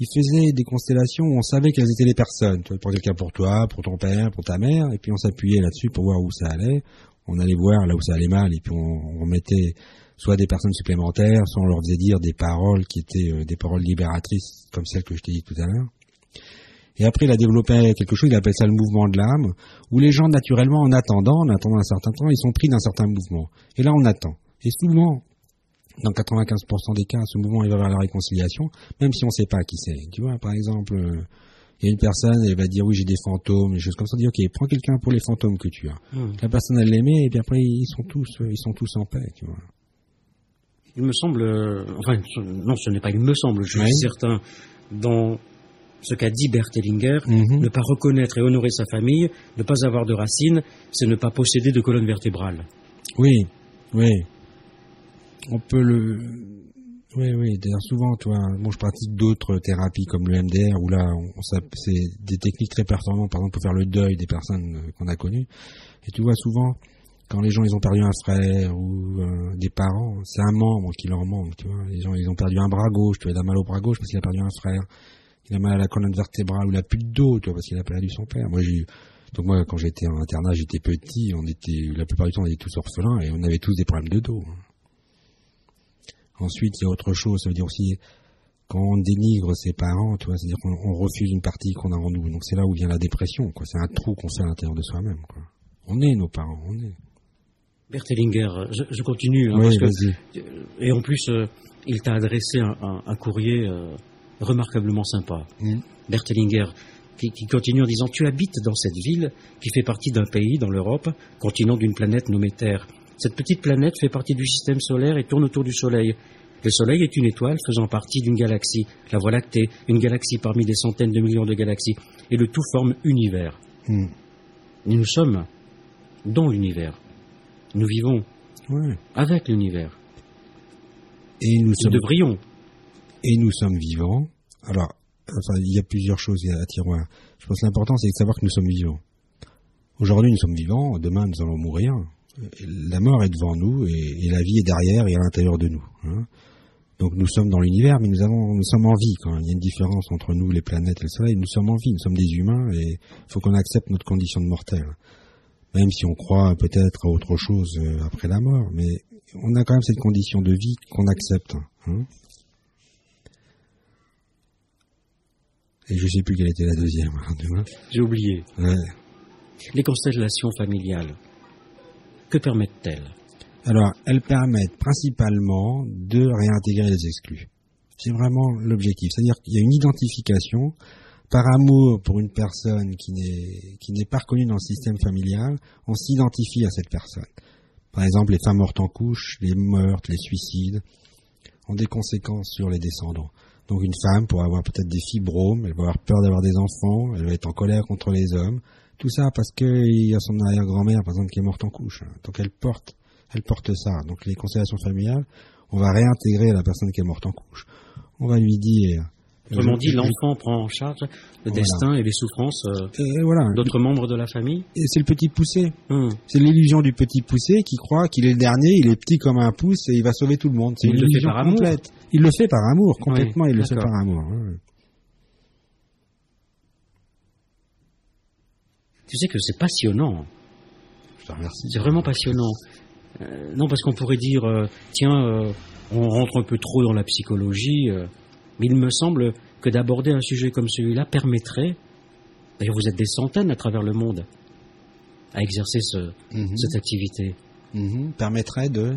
il faisait des constellations où on savait quelles étaient les personnes. Tu vois, pour quelqu'un pour toi, pour ton père, pour ta mère, et puis on s'appuyait là-dessus pour voir où ça allait. On allait voir là où ça allait mal, et puis on, mettait soit des personnes supplémentaires, soit on leur faisait dire des paroles qui étaient euh, des paroles libératrices, comme celles que je t'ai dit tout à l'heure. Et après, il a développé quelque chose, il appelle ça le mouvement de l'âme, où les gens, naturellement, en attendant, en attendant un certain temps, ils sont pris d'un certain mouvement. Et là, on attend. Et souvent, dans 95% des cas, ce mouvement il va vers la réconciliation, même si on ne sait pas qui c'est. Tu vois, par exemple, euh, il y a une personne, elle va dire oui j'ai des fantômes, des choses comme ça. On dit ok, prends quelqu'un pour les fantômes que tu as. Hmm. La personne elle l'aimait et puis après ils sont tous, ils sont tous en paix. Tu vois. Il me semble, euh, enfin non, ce n'est pas il me semble, je suis certain dans ce qu'a dit Bert Hellinger, mhm. ne pas reconnaître et honorer sa famille, ne pas avoir de racines, c'est ne pas posséder de colonne vertébrale. Oui, oui on peut le oui, oui. D'ailleurs, souvent, toi, bon, je pratique d'autres thérapies comme le MDR, où là, on, c'est des techniques très performantes, par exemple, pour faire le deuil des personnes euh, qu'on a connues. Et tu vois, souvent, quand les gens, ils ont perdu un frère ou euh, des parents, c'est un membre qui leur manque, tu vois. Les gens, ils ont perdu un bras gauche, tu vois, il a mal au bras gauche parce qu'il a perdu un frère. Il a mal à la colonne vertébrale ou il a plus de dos, tu vois, parce qu'il a perdu son père. Moi, j'ai donc moi, quand j'étais en internat, j'étais petit, on était, la plupart du temps, on était tous orphelins et on avait tous des problèmes de dos. Ensuite, il y a autre chose, ça veut dire aussi quand on dénigre ses parents, tu vois, c'est-à-dire qu'on refuse une partie qu'on a en nous. Donc c'est là où vient la dépression, quoi. C'est un trou qu'on fait à l'intérieur de soi-même, quoi. On est nos parents, on est. Bertelinger, je, continue. Hein, oui, que, et en plus, euh, il t'a adressé un, courrier euh, remarquablement sympa. Mmh. Bertelinger, qui, qui, continue en disant Tu habites dans cette ville qui fait partie d'un pays dans l'Europe, continent d'une planète nommée Terre. Cette petite planète fait partie du système solaire et tourne autour du Soleil. Le Soleil est une étoile faisant partie d'une galaxie, la Voie lactée, une galaxie parmi des centaines de millions de galaxies, et le tout forme univers. Hmm. Nous sommes dans l'univers. Nous vivons avec l'univers. Et nous, nous devrions. Et nous sommes vivants. Alors, enfin, il y a plusieurs choses à tiroir. Je pense que l'important, c'est de savoir que nous sommes vivants. Aujourd'hui, nous sommes vivants. Demain, nous allons mourir la mort est devant nous et, la vie est derrière et à l'intérieur de nous. Hein. Donc nous sommes dans l'univers, mais nous, avons, nous sommes en vie. Quand il y a une différence entre nous, les planètes et le Soleil, nous sommes en vie, nous sommes des humains et il faut qu'on accepte notre condition de mortel. Même si on croit peut-être à autre chose euh, après la mort, mais on a quand même cette condition de vie qu'on accepte. Hein. Et je ne sais plus quelle était la deuxième. J'ai oublié. Les constellations familiales. Que permettent-elles? Alors, elles permettent principalement de réintégrer les exclus. C'est vraiment l'objectif. C'est-à-dire qu'il y a une identification par amour pour une personne qui n'est pas reconnue dans le système familial, on s'identifie à cette personne. Par exemple, les femmes mortes en couche, les meurtres, les suicides ont des conséquences sur les descendants. Donc une femme pourrait avoir peut-être des fibromes, elle va avoir peur d'avoir des enfants, elle va être en colère contre les hommes, Tout ça parce qu'il y a son arrière-grand-mère, par exemple, qui est morte en couche. Donc elle porte, elle porte ça. Donc les constellations familiales, on va réintégrer la personne qui est morte en couche. On va lui dire. Autrement dit, l'enfant prend en charge le destin et les souffrances euh, voilà. d'autres membres de la famille. Et c'est le petit poussé. Hum. C'est l'illusion du petit poussé qui croit qu'il est le dernier, il est petit comme un pouce et il va sauver tout le monde. C'est Il une le fait illusion par amour. complète. Il le fait par amour, complètement. Oui, il le fait par amour. ouais, Tu sais que c'est passionnant. Je te remercie. C'est vraiment passionnant. Euh, non, parce qu'on pourrait dire, euh, tiens, euh, on rentre un peu trop dans la psychologie, euh, mais il me semble que d'aborder un sujet comme celui-là permettrait, d'ailleurs vous êtes des centaines à travers le monde à exercer ce- Mhm. cette activité, Mhm. Permettrait de.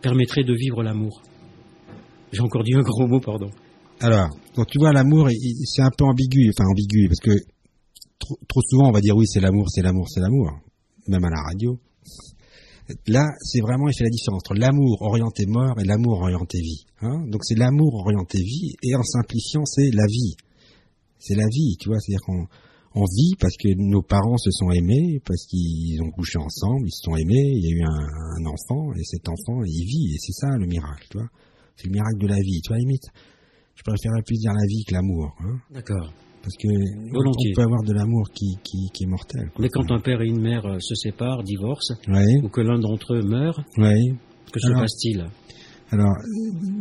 permettrait de vivre l'amour. J'ai encore dit un gros mot, pardon. Alors, donc tu vois, l'amour, c'est un peu ambigu, enfin ambigu, parce que trop, trop souvent on va dire oui, c'est l'amour, c'est l'amour, c'est l'amour, même à la radio. Là, c'est vraiment, il fait la différence entre l'amour orienté mort et l'amour orienté vie. hein. donc c'est l'amour orienté vie, et en simplifiant, c'est la vie. C'est la vie, tu vois, c'est-à-dire qu'on on vit parce que nos parents se sont aimés, parce qu'ils ont couché ensemble, ils se sont aimés, il y a eu un, un enfant, et cet enfant, il vit, et c'est ça le miracle, tu vois. C'est le miracle de la vie, tu vois, limite. Je préférerais plus dire la vie que l'amour, hein, D'accord. Parce que Volontiers. on peut avoir de l'amour qui, qui, qui est mortel. quoi. Mais quand un père et une mère euh, se séparent, divorcent, Ouais, ou que l'un d'entre eux meurt, ouais. que se passe-t-il Alors,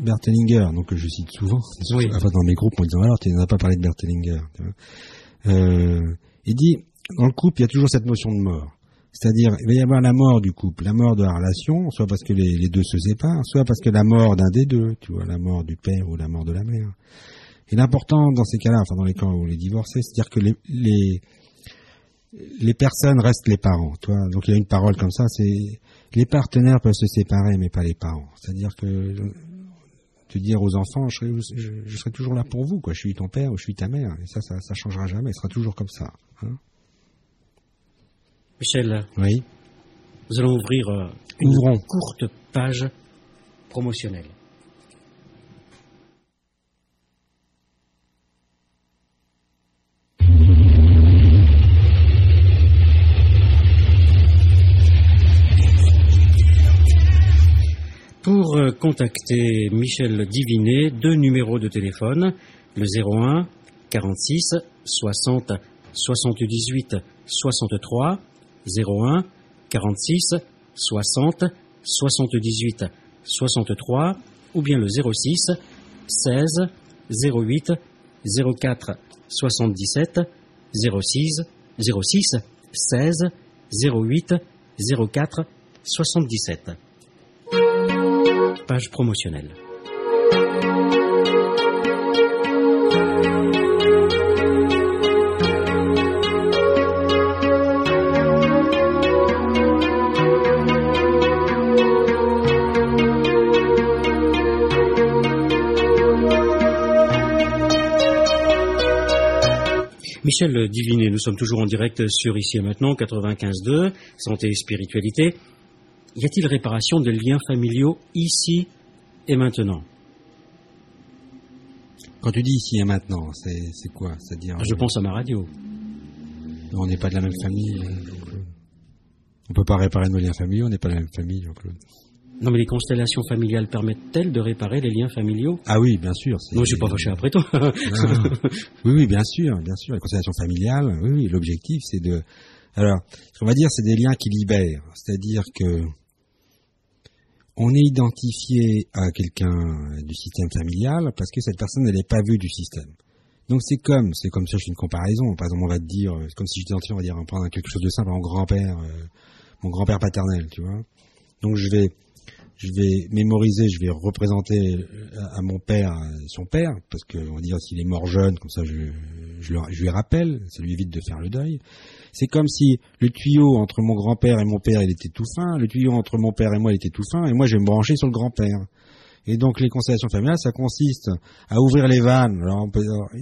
Berthellinger, donc que je cite souvent, Oui. enfin, dans mes groupes, en disant alors tu n'as pas parlé de vois. Euh, il dit dans le couple, il y a toujours cette notion de mort. C'est-à-dire, il va y avoir la mort du couple, la mort de la relation, soit parce que les, les deux se séparent, soit parce que la mort d'un des deux, tu vois, la mort du père ou la mort de la mère. Et l'important dans ces cas-là, enfin dans les cas où les divorcés, c'est-à-dire que les, les les personnes restent les parents, tu vois. Donc il y a une parole comme ça, c'est les partenaires peuvent se séparer, mais pas les parents. C'est-à-dire que te dire aux enfants, je serai, je, je serai toujours là pour vous, quoi. Je suis ton père ou je suis ta mère, et ça, ça, ça changera jamais. Ce sera toujours comme ça. hein. Michel, oui. nous allons ouvrir euh, une Ouvrons. courte page promotionnelle. Pour euh, contacter Michel Divinet, deux numéros de téléphone, le 01 46 60 78 63 01 46 60 78 63 ou bien le 06 16 08 04 77 06 06 16 08 04 77 Page promotionnelle. Michel Divinet, nous sommes toujours en direct sur Ici et Maintenant, 95.2, Santé et Spiritualité. Y a-t-il réparation des liens familiaux ici et maintenant? Quand tu dis ici et maintenant, c'est quoi? C'est-à-dire, Je pense à ma radio. on n'est pas de la même famille. hein, Jean-Claude. On peut pas réparer nos liens familiaux, on n'est pas de la même famille, Jean-Claude. Non, mais les constellations familiales permettent-elles de réparer les liens familiaux? Ah oui, bien sûr. Non, je suis pas fâché après toi. Ah, oui, oui, bien sûr, bien sûr. La constellation familiale, oui, oui, l'objectif, c'est de. Alors, ce qu'on va dire, c'est des liens qui libèrent. C'est-à-dire que on est identifié à quelqu'un du système familial parce que cette personne, n'est pas vue du système. Donc c'est comme, c'est comme ça, je fais une comparaison. Par exemple, on va te dire, comme si je on va dire, on va prendre quelque chose de simple, mon grand-père, euh, mon grand-père paternel, tu vois. Donc je vais, je vais mémoriser, je vais représenter euh, à, mon père son père, parce que on va dire s'il est mort jeune, comme ça je, je lui rappelle, ça lui évite de faire le deuil. C'est comme si le tuyau entre mon grand-père et mon père, il était tout fin, le tuyau entre mon père et moi, il était tout fin, et moi je vais me brancher sur le grand-père. Et donc les constellations familiales, ça consiste à ouvrir les vannes.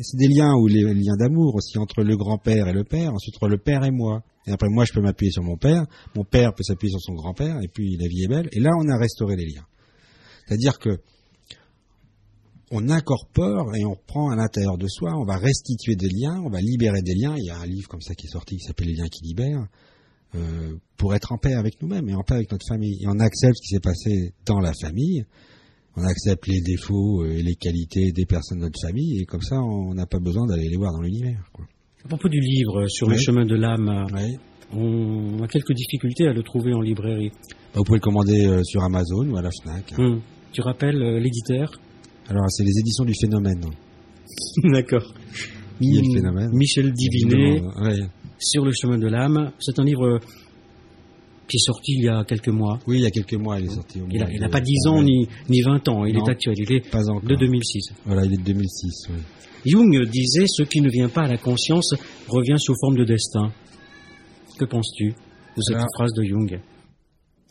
C'est des liens ou les liens d'amour aussi entre le grand-père et le père, ensuite entre le père et moi. Et après moi, je peux m'appuyer sur mon père, mon père peut s'appuyer sur son grand-père, et puis la vie est belle. Et là, on a restauré les liens. C'est-à-dire que on incorpore et on reprend à l'intérieur de soi, on va restituer des liens, on va libérer des liens. Il y a un livre comme ça qui est sorti qui s'appelle Les liens qui libèrent, euh, pour être en paix avec nous-mêmes et en paix avec notre famille. Et on accepte ce qui s'est passé dans la famille, on accepte les défauts et les qualités des personnes de notre famille, et comme ça, on n'a pas besoin d'aller les voir dans l'univers. À propos du livre sur le chemin de l'âme, on a quelques difficultés à le trouver en librairie. Bah, vous pouvez le commander euh, sur Amazon ou à la Fnac. Hum. Tu rappelles euh, l'éditeur? Alors, c'est les éditions du phénomène. D'accord. Michel Divinet, ouais. sur le chemin de l'âme. C'est un livre qui est sorti il y a quelques mois. Oui, il y a quelques mois, il est sorti. au Il n'a pas 10 ans Ouais. ni, ni 20 ans, il Non. est actuel, il est Pas de 2006. Voilà, il est de 2006. oui. Jung disait ce qui ne vient pas à la conscience revient sous forme de destin. Que penses-tu de cette Alors- phrase de Jung?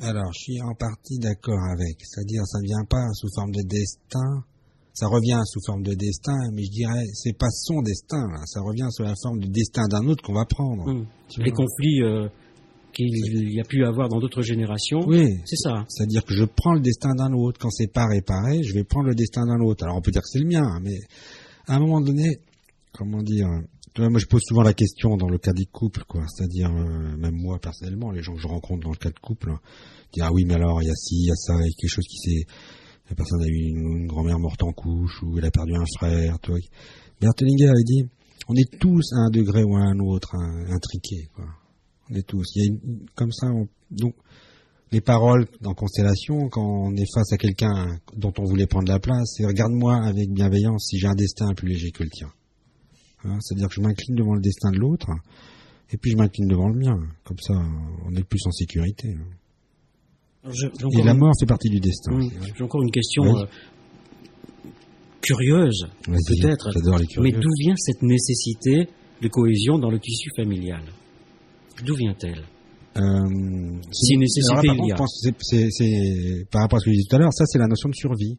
Alors, je suis en partie d'accord avec. C'est-à-dire, ça ne vient pas sous forme de destin. Ça revient sous forme de destin, mais je dirais, c'est pas son destin, là. Ça revient sous la forme du destin d'un autre qu'on va prendre. Hum. Les conflits euh, qu'il y a pu avoir dans d'autres générations, Oui. c'est ça. C'est-à-dire que je prends le destin d'un autre. Quand c'est pas réparé, je vais prendre le destin d'un autre. Alors, on peut dire que c'est le mien, mais à un moment donné, comment dire, moi je pose souvent la question dans le cas des couples, quoi. C'est-à-dire, euh, même moi personnellement, les gens que je rencontre dans le cas de couple, dire ah oui, mais alors il y a ci, il y a ça, il y a quelque chose qui s'est, la personne a eu une, grand-mère morte en couche ou elle a perdu un frère, tu vois. Bertelinger avait dit, on est tous à un degré ou à un autre un- intriqués, quoi. On est tous. Il y a une, comme ça, on- donc les paroles dans Constellation, quand on est face à quelqu'un dont on voulait prendre la place, c'est regarde-moi avec bienveillance si j'ai un destin plus léger que le tien. Hein, C'est-à-dire que je m'incline devant le destin de l'autre, et puis je m'incline devant le mien. Comme ça, on est plus en sécurité. hein. Je- Et la mort fait partie du destin. J'ai encore une question Oui. euh, curieuse, peut-être. Mais d'où vient cette nécessité de cohésion dans le tissu familial? D'où vient-elle? Euh, Si nécessité là, par il y a. par rapport à ce que je disais tout à l'heure, ça c'est la notion de survie.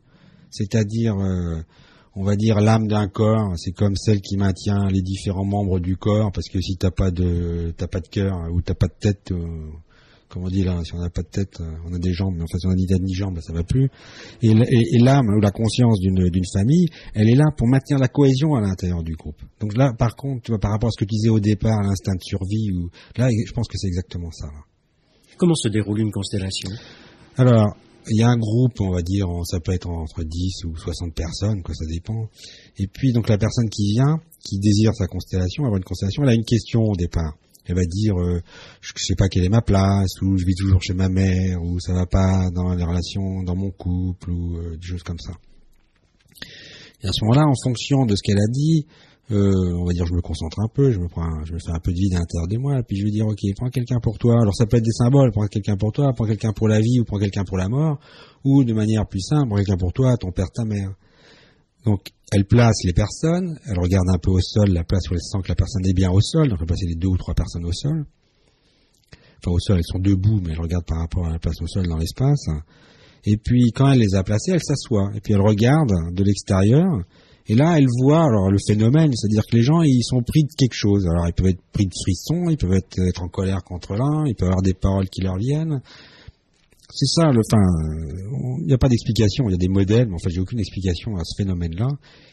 C'est-à-dire, euh, on va dire l'âme d'un corps, c'est comme celle qui maintient les différents membres du corps, parce que si t'as pas de t'as pas de cœur ou t'as pas de tête, euh, comme on dit là, si on n'a pas de tête, euh, on a des jambes, mais enfin si on a ni tête ni jambes, ça va plus. Et, l- et- et l'âme ou la conscience d'une d'une famille, elle est là pour maintenir la cohésion à l'intérieur du groupe. Donc là, par contre, tu vois, par rapport à ce que tu disais au départ, l'instinct de survie, ou là, je pense que c'est exactement ça. Là. Comment se déroule une constellation? Alors, il y a un groupe, on va dire, ça peut être entre 10 ou 60 personnes, quoi, ça dépend. Et puis, donc, la personne qui vient, qui désire sa constellation, avoir une constellation, elle a une question au départ. Elle va dire, euh, je sais pas quelle est ma place, ou je vis toujours chez ma mère, ou ça va pas dans les relations, dans mon couple, ou euh, des choses comme ça. Et à ce moment-là, en fonction de ce qu'elle a dit, euh, on va dire, je me concentre un peu, je me prends, je me fais un peu de vide à l'intérieur de moi, puis je vais dire, ok, prends quelqu'un pour toi. Alors ça peut être des symboles, prends quelqu'un pour toi, prends quelqu'un pour la vie, ou prends quelqu'un pour la mort, ou de manière plus simple, prends quelqu'un pour toi, ton père, ta mère. Donc, elle place les personnes, elle regarde un peu au sol la place où elle sent que la personne est bien au sol, donc elle place les deux ou trois personnes au sol. Enfin, au sol, elles sont debout, mais elle regarde par rapport à la place au sol dans l'espace. Et puis, quand elle les a placées, elle s'assoit. Et puis, elle regarde de l'extérieur. Et là, elle voit alors le phénomène, c'est-à-dire que les gens, ils sont pris de quelque chose. Alors, ils peuvent être pris de frissons, ils peuvent être en colère contre l'un, ils peuvent avoir des paroles qui leur viennent. C'est ça, le, enfin, euh, il n'y a pas d'explication, il y a des modèles, mais en fait, j'ai aucune explication à ce phénomène-là,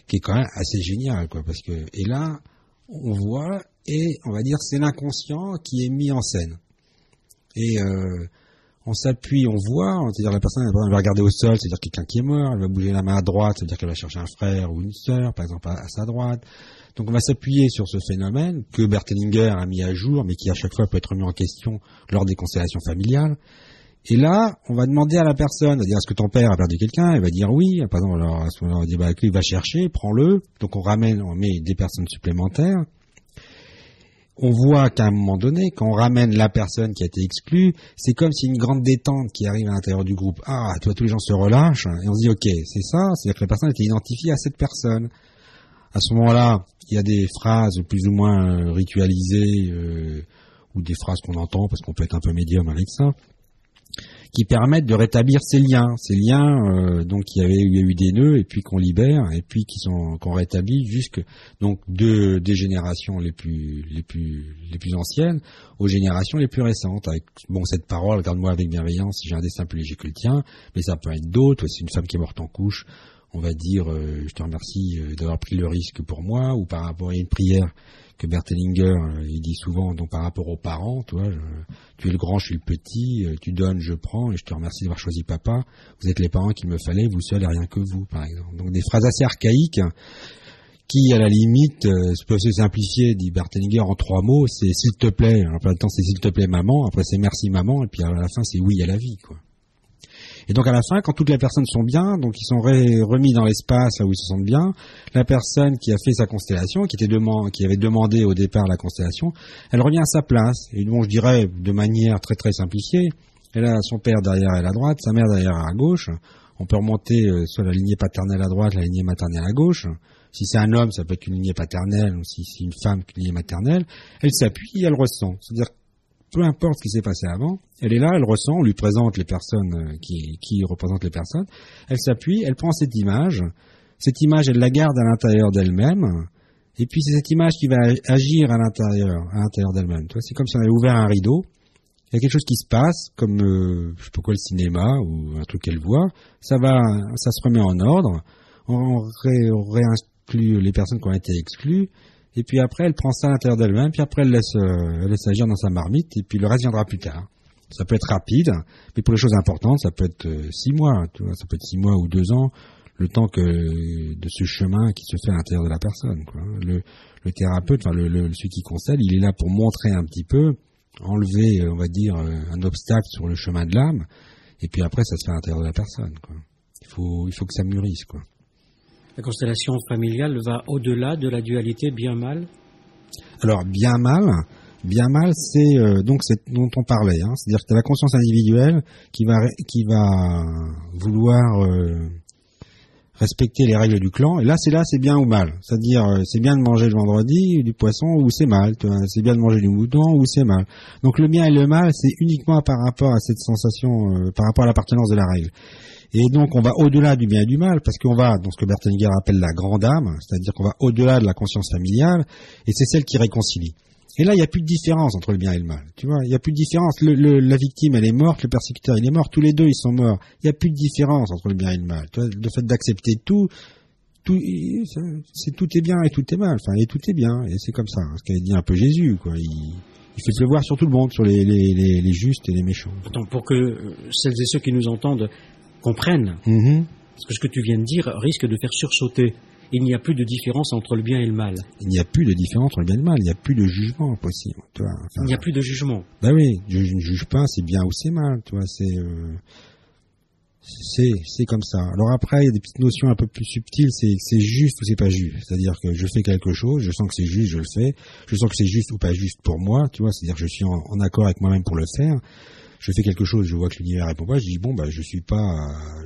qui est quand même assez génial, quoi, parce que, et là, on voit, et on va dire, c'est l'inconscient qui est mis en scène. Et, euh, on s'appuie, on voit, c'est-à-dire la personne va regarder au sol, c'est-à-dire quelqu'un qui est mort, elle va bouger la main à droite, c'est-à-dire qu'elle va chercher un frère ou une sœur, par exemple, à, sa droite. Donc on va s'appuyer sur ce phénomène que Bertelinger a mis à jour, mais qui à chaque fois peut être remis en question lors des constellations familiales. Et là, on va demander à la personne, à dire est-ce que ton père a perdu quelqu'un? Elle va dire oui. Par exemple, alors à ce moment-là, on dit bah va chercher, prends-le. Donc on ramène, on met des personnes supplémentaires. On voit qu'à un moment donné, quand on ramène la personne qui a été exclue, c'est comme si une grande détente qui arrive à l'intérieur du groupe. Ah, toi, tous les gens se relâchent et on se dit ok, c'est ça. C'est-à-dire que la personne était identifiée à cette personne. À ce moment-là, il y a des phrases plus ou moins euh, ritualisées euh, ou des phrases qu'on entend parce qu'on peut être un peu médium avec ça qui permettent de rétablir ces liens, ces liens euh, donc il y a eu des nœuds et puis qu'on libère et puis qui sont qu'on rétablit jusque donc de des générations les plus les plus les plus anciennes aux générations les plus récentes. Avec bon cette parole regarde-moi avec bienveillance si j'ai un destin plus léger que le tien mais ça peut être d'autres si une femme qui est morte en couche on va dire, euh, je te remercie euh, d'avoir pris le risque pour moi, ou par rapport à une prière que Bertelinger euh, il dit souvent, donc par rapport aux parents, tu vois, tu es le grand, je suis le petit, tu donnes, je prends, et je te remercie d'avoir choisi papa. Vous êtes les parents qu'il me fallait, vous seul et rien que vous, par exemple. Donc des phrases assez archaïques qui, à la limite, peuvent se simplifier, dit Bertelinger, en trois mots. C'est s'il te plaît. En plein temps, c'est s'il te plaît, maman. Après, c'est merci, maman. Et puis à la fin, c'est oui à la vie, quoi. Et donc à la fin, quand toutes les personnes sont bien, donc ils sont remis dans l'espace là où ils se sentent bien, la personne qui a fait sa constellation, qui, avait demandé au départ la constellation, elle revient à sa place. Et bon, je dirais de manière très très simplifiée, elle a son père derrière elle à droite, sa mère derrière à gauche. On peut remonter euh, soit la lignée paternelle à droite, la lignée maternelle à gauche. Si c'est un homme, ça peut être une lignée paternelle, ou si c'est une femme, une lignée maternelle. Elle s'appuie, elle ressent. Peu importe ce qui s'est passé avant, elle est là, elle ressent, on lui présente les personnes euh, qui, représentent les personnes, elle s'appuie, elle prend cette image, cette image, elle la garde à l'intérieur d'elle-même, et puis c'est cette image qui va agir à l'intérieur, à l'intérieur d'elle-même. C'est comme si on avait ouvert un rideau, il y a quelque chose qui se passe, comme euh, je sais pas quoi le cinéma ou un truc qu'elle voit, ça va, ça se remet en ordre, on, réinclut les personnes qui ont été exclues, et puis après elle prend ça à l'intérieur d'elle-même, puis après elle laisse, euh, elle laisse agir dans sa marmite, et puis le reste viendra plus tard. Ça peut être rapide, mais pour les choses importantes, ça peut être euh, six mois, vois, ça peut être six mois ou deux ans, le temps de ce chemin qui se fait à l'intérieur de la personne. Le, thérapeute, enfin le, celui qui conseille, il est là pour montrer un petit peu, enlever, euh, on va dire, un obstacle sur le chemin de l'âme, et puis après ça se fait à l'intérieur de la personne. Il faut, il faut que ça mûrisse, quoi. La constellation familiale va au-delà de la dualité bien-mal Alors, bien-mal, bien-mal, c'est euh, donc c'est dont on parlait. Hein. C'est-à-dire que la conscience individuelle qui va, qui va vouloir euh, respecter les règles du clan. Et là, c'est là, c'est bien ou mal. C'est-à-dire, euh, c'est bien de manger le vendredi du poisson ou c'est mal. C'est bien de manger du mouton ou c'est mal. Donc le bien et le mal, c'est uniquement par rapport à cette sensation, par rapport à l'appartenance de la règle. Et donc on va au-delà du bien et du mal, parce qu'on va dans ce que Bertelinger appelle la grande âme, c'est-à-dire qu'on va au-delà de la conscience familiale, et c'est celle qui réconcilie. Et là, il n'y a plus de différence entre le bien et le mal. Tu vois, il n'y a plus de différence. La victime, elle est morte, le persécuteur, il est mort. Tous les deux, ils sont morts. Il n'y a plus de différence entre le bien et le mal. Tu vois, le fait d'accepter tout, tout, c'est tout est bien et tout est mal. Enfin, et tout est bien. Et c'est comme ça. Ce qu'a dit un peu Jésus, quoi. Il, il fait pleuvoir sur tout le monde, sur les, justes et les méchants. Attends, pour que celles et ceux qui nous entendent comprennent. Mhm. Parce que ce que tu viens de dire risque de faire sursauter. Il n'y a plus de différence entre le bien et le mal. Il n'y a plus de différence entre le bien et le mal. Il n'y a plus de jugement possible. il n'y a plus de jugement. Ben oui, je, ne juge pas, c'est bien ou c'est mal. Tu c'est euh, c'est comme ça. Alors après, il y a des petites notions un peu plus subtiles. C'est c'est juste ou c'est pas juste. C'est-à-dire que je fais quelque chose, je sens que c'est juste, je le fais. Je sens que c'est juste ou pas juste pour moi. Tu vois, c'est-à-dire que je suis en accord avec moi-même pour le faire je fais quelque chose, je vois que l'univers répond pas, je dis bon bah je suis pas,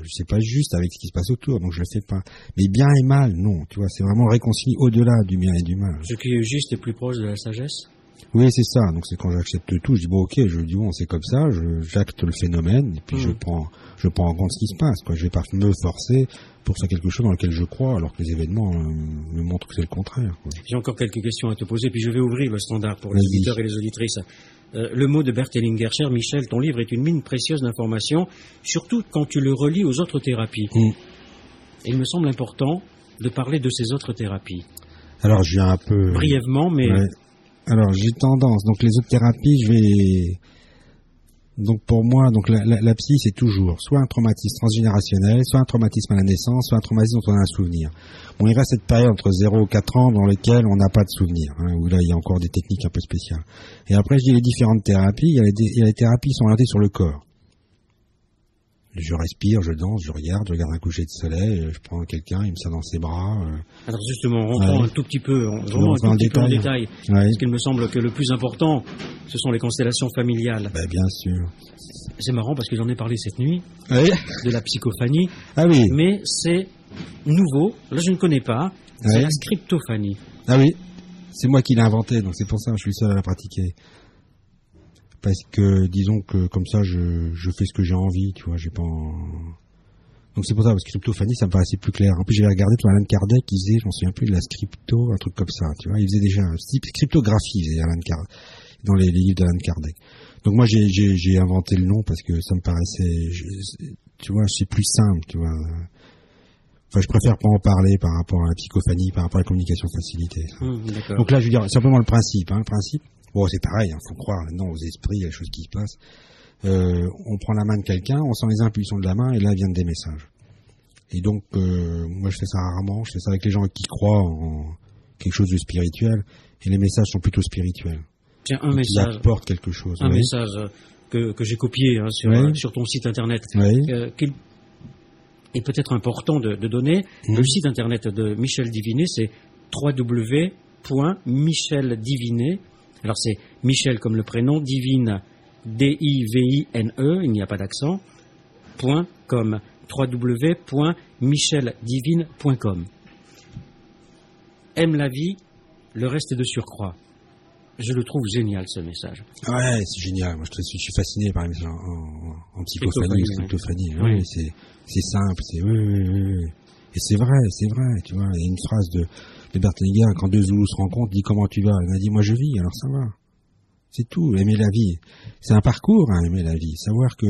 je sais pas juste avec ce qui se passe autour, donc je le fais pas. Mais bien et mal, non, tu vois, c'est vraiment réconcilié au-delà du bien et du mal. Ce qui est juste est plus proche de la sagesse. Oui, c'est ça. Donc c'est quand j'accepte tout, je dis bon ok, je dis bon c'est comme ça, j'acte le phénomène et puis je hmm. prends, je prends en compte ce qui se passe. Quoi. Je vais pas me forcer pour faire quelque chose dans lequel je crois, alors que les événements euh, me montrent que c'est le contraire. J'ai encore quelques questions à te poser, puis je vais ouvrir le standard pour les auditeurs et les auditrices. Euh, le mot de Berthellinger. Cher Michel, ton livre est une mine précieuse d'informations, surtout quand tu le relis aux autres thérapies. Mm. il me semble important de parler de ces autres thérapies. Alors, je viens un peu. Brièvement, mais. Alors, j'ai tendance. Donc, les autres thérapies, je vais donc pour moi, donc la, psy, c'est toujours soit un traumatisme transgénérationnel, soit un traumatisme à la naissance, soit un traumatisme dont on a un souvenir. Bon, il reste cette période entre 0 et 4 ans dans laquelle on n'a pas de souvenir, hein, où là, il y a encore des techniques un peu spéciales. Et après, je dis les différentes thérapies, il y a les thérapies qui sont orientées sur le corps je respire, je danse, je regarde, je regarde un coucher de soleil, je prends quelqu'un, il me serre dans ses bras. Euh. Alors justement, rentrons un tout petit peu, vraiment un tout petit peu en détail, parce qu'il me semble que le plus important, ce sont les constellations familiales. Ben, bien sûr. C'est marrant parce que j'en ai parlé cette nuit, de la psychophanie, ah oui. mais c'est nouveau, là je ne connais pas, c'est la scriptophanie. Ah oui, c'est moi qui l'ai inventé, donc c'est pour ça que je suis seul à la pratiquer parce que disons que comme ça je, je fais ce que j'ai envie, tu vois, j'ai pas donc c'est pour ça parce que cryptophanie ça me paraissait plus clair. En plus j'ai regardé toi Alan Kardec qui faisait, je m'en souviens plus de la scripto, un truc comme ça, tu vois, il faisait déjà un type cryptographie, il faisait Alan Kardec dans les, livres d'Alan Kardec. Donc moi j'ai j'ai inventé le nom parce que ça me paraissait tu vois, c'est plus simple, tu vois. Enfin, je préfère pas en parler par rapport à la psychophanie, par rapport à la communication facilitée. D'accord. Donc là, je veux dire, simplement le principe. Hein, le principe, bon, c'est pareil, il faut croire maintenant aux esprits, à les choses qui se passent. Euh, on prend la main de quelqu'un, on sent les impulsions de la main, et là viennent des messages. Et donc, euh, moi, je fais ça rarement. Je fais ça avec les gens qui croient en quelque chose de spirituel, et les messages sont plutôt spirituels. Tiens, un message, apportent quelque chose. un oui. message que, que j'ai copié hein, sur, Oui. euh, sur ton site internet, Oui. euh, qu'il est peut-être important de, de donner. Mhm. Le site internet de Michel Divinet, c'est www.micheldivinet. Alors c'est Michel comme le prénom, Divine, D-I-V-I-N-E, il n'y a pas d'accent, point com, www.micheldivine.com. Aime la vie, le reste est de surcroît. Je le trouve génial ce message. Ouais, c'est génial. Moi, je, suis- je suis fasciné par les messages en, en, en psychophanie Schizophrénie, schizophrénie. oui. Oui, c'est, c'est simple. C'est, oui, oui, oui. Et c'est vrai, c'est vrai. Tu vois, il y a une phrase de, de Berthelga, quand deux Zoulous se rencontrent, dit comment tu vas? Il m'a dit, moi je vis, alors ça va. C'est tout. Aimer la vie. C'est un parcours, hein, aimer la vie. Savoir que,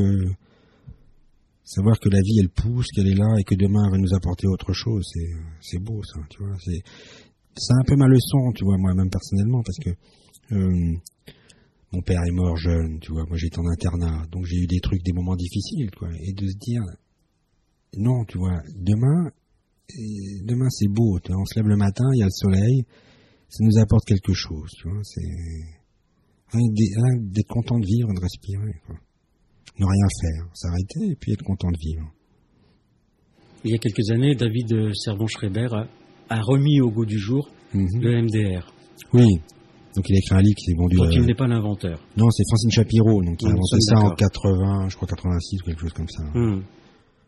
savoir que la vie, elle pousse, qu'elle est là et que demain, elle va nous apporter autre chose. C'est, c'est beau, ça, tu vois. C'est, c'est un peu ma leçon, tu vois, moi-même personnellement, parce que, euh, mon père est mort jeune, tu vois, moi j'étais en internat, donc j'ai eu des trucs, des moments difficiles, quoi, et de se dire, non, tu vois, demain, et demain c'est beau, tu vois, on se lève le matin, il y a le soleil, ça nous apporte quelque chose, tu vois, c'est rien que d'être content de vivre et de respirer, quoi. Ne rien faire, s'arrêter et puis être content de vivre. Il y a quelques années, David Servan-Schreiber a, a remis au goût du jour Mhm. le MDR, Oui, donc il a écrit un livre qui s'est vendu... euh, il n'est pas l'inventeur. Non, c'est Francine Shapiro, donc il a inventé ça en d'accord. 80, je crois 86 ou quelque chose comme ça. Hmm.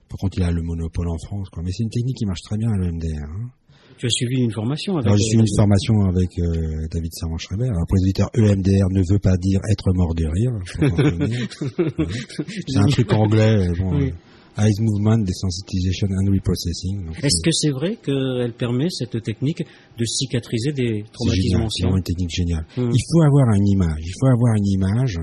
Par contre, il a le monopole en France, quoi. Mais c'est une technique qui marche très bien à l'EMDR. Hein. Tu as suivi une formation avec Alors, j'ai suivi euh, une formation avec euh, David Servan-Schreiber. Alors, pour les auditeurs, EMDR ne veut pas dire être mort de rire. c'est un truc anglais. euh, Bon, Oui. Eyes Movement, Desensitization and Reprocessing. Est-ce que c'est vrai qu'elle permet, cette technique, de cicatriser des c'est traumatismes c'est anciens vraiment une technique géniale. Hmm. Il faut avoir une image. Il faut avoir une image.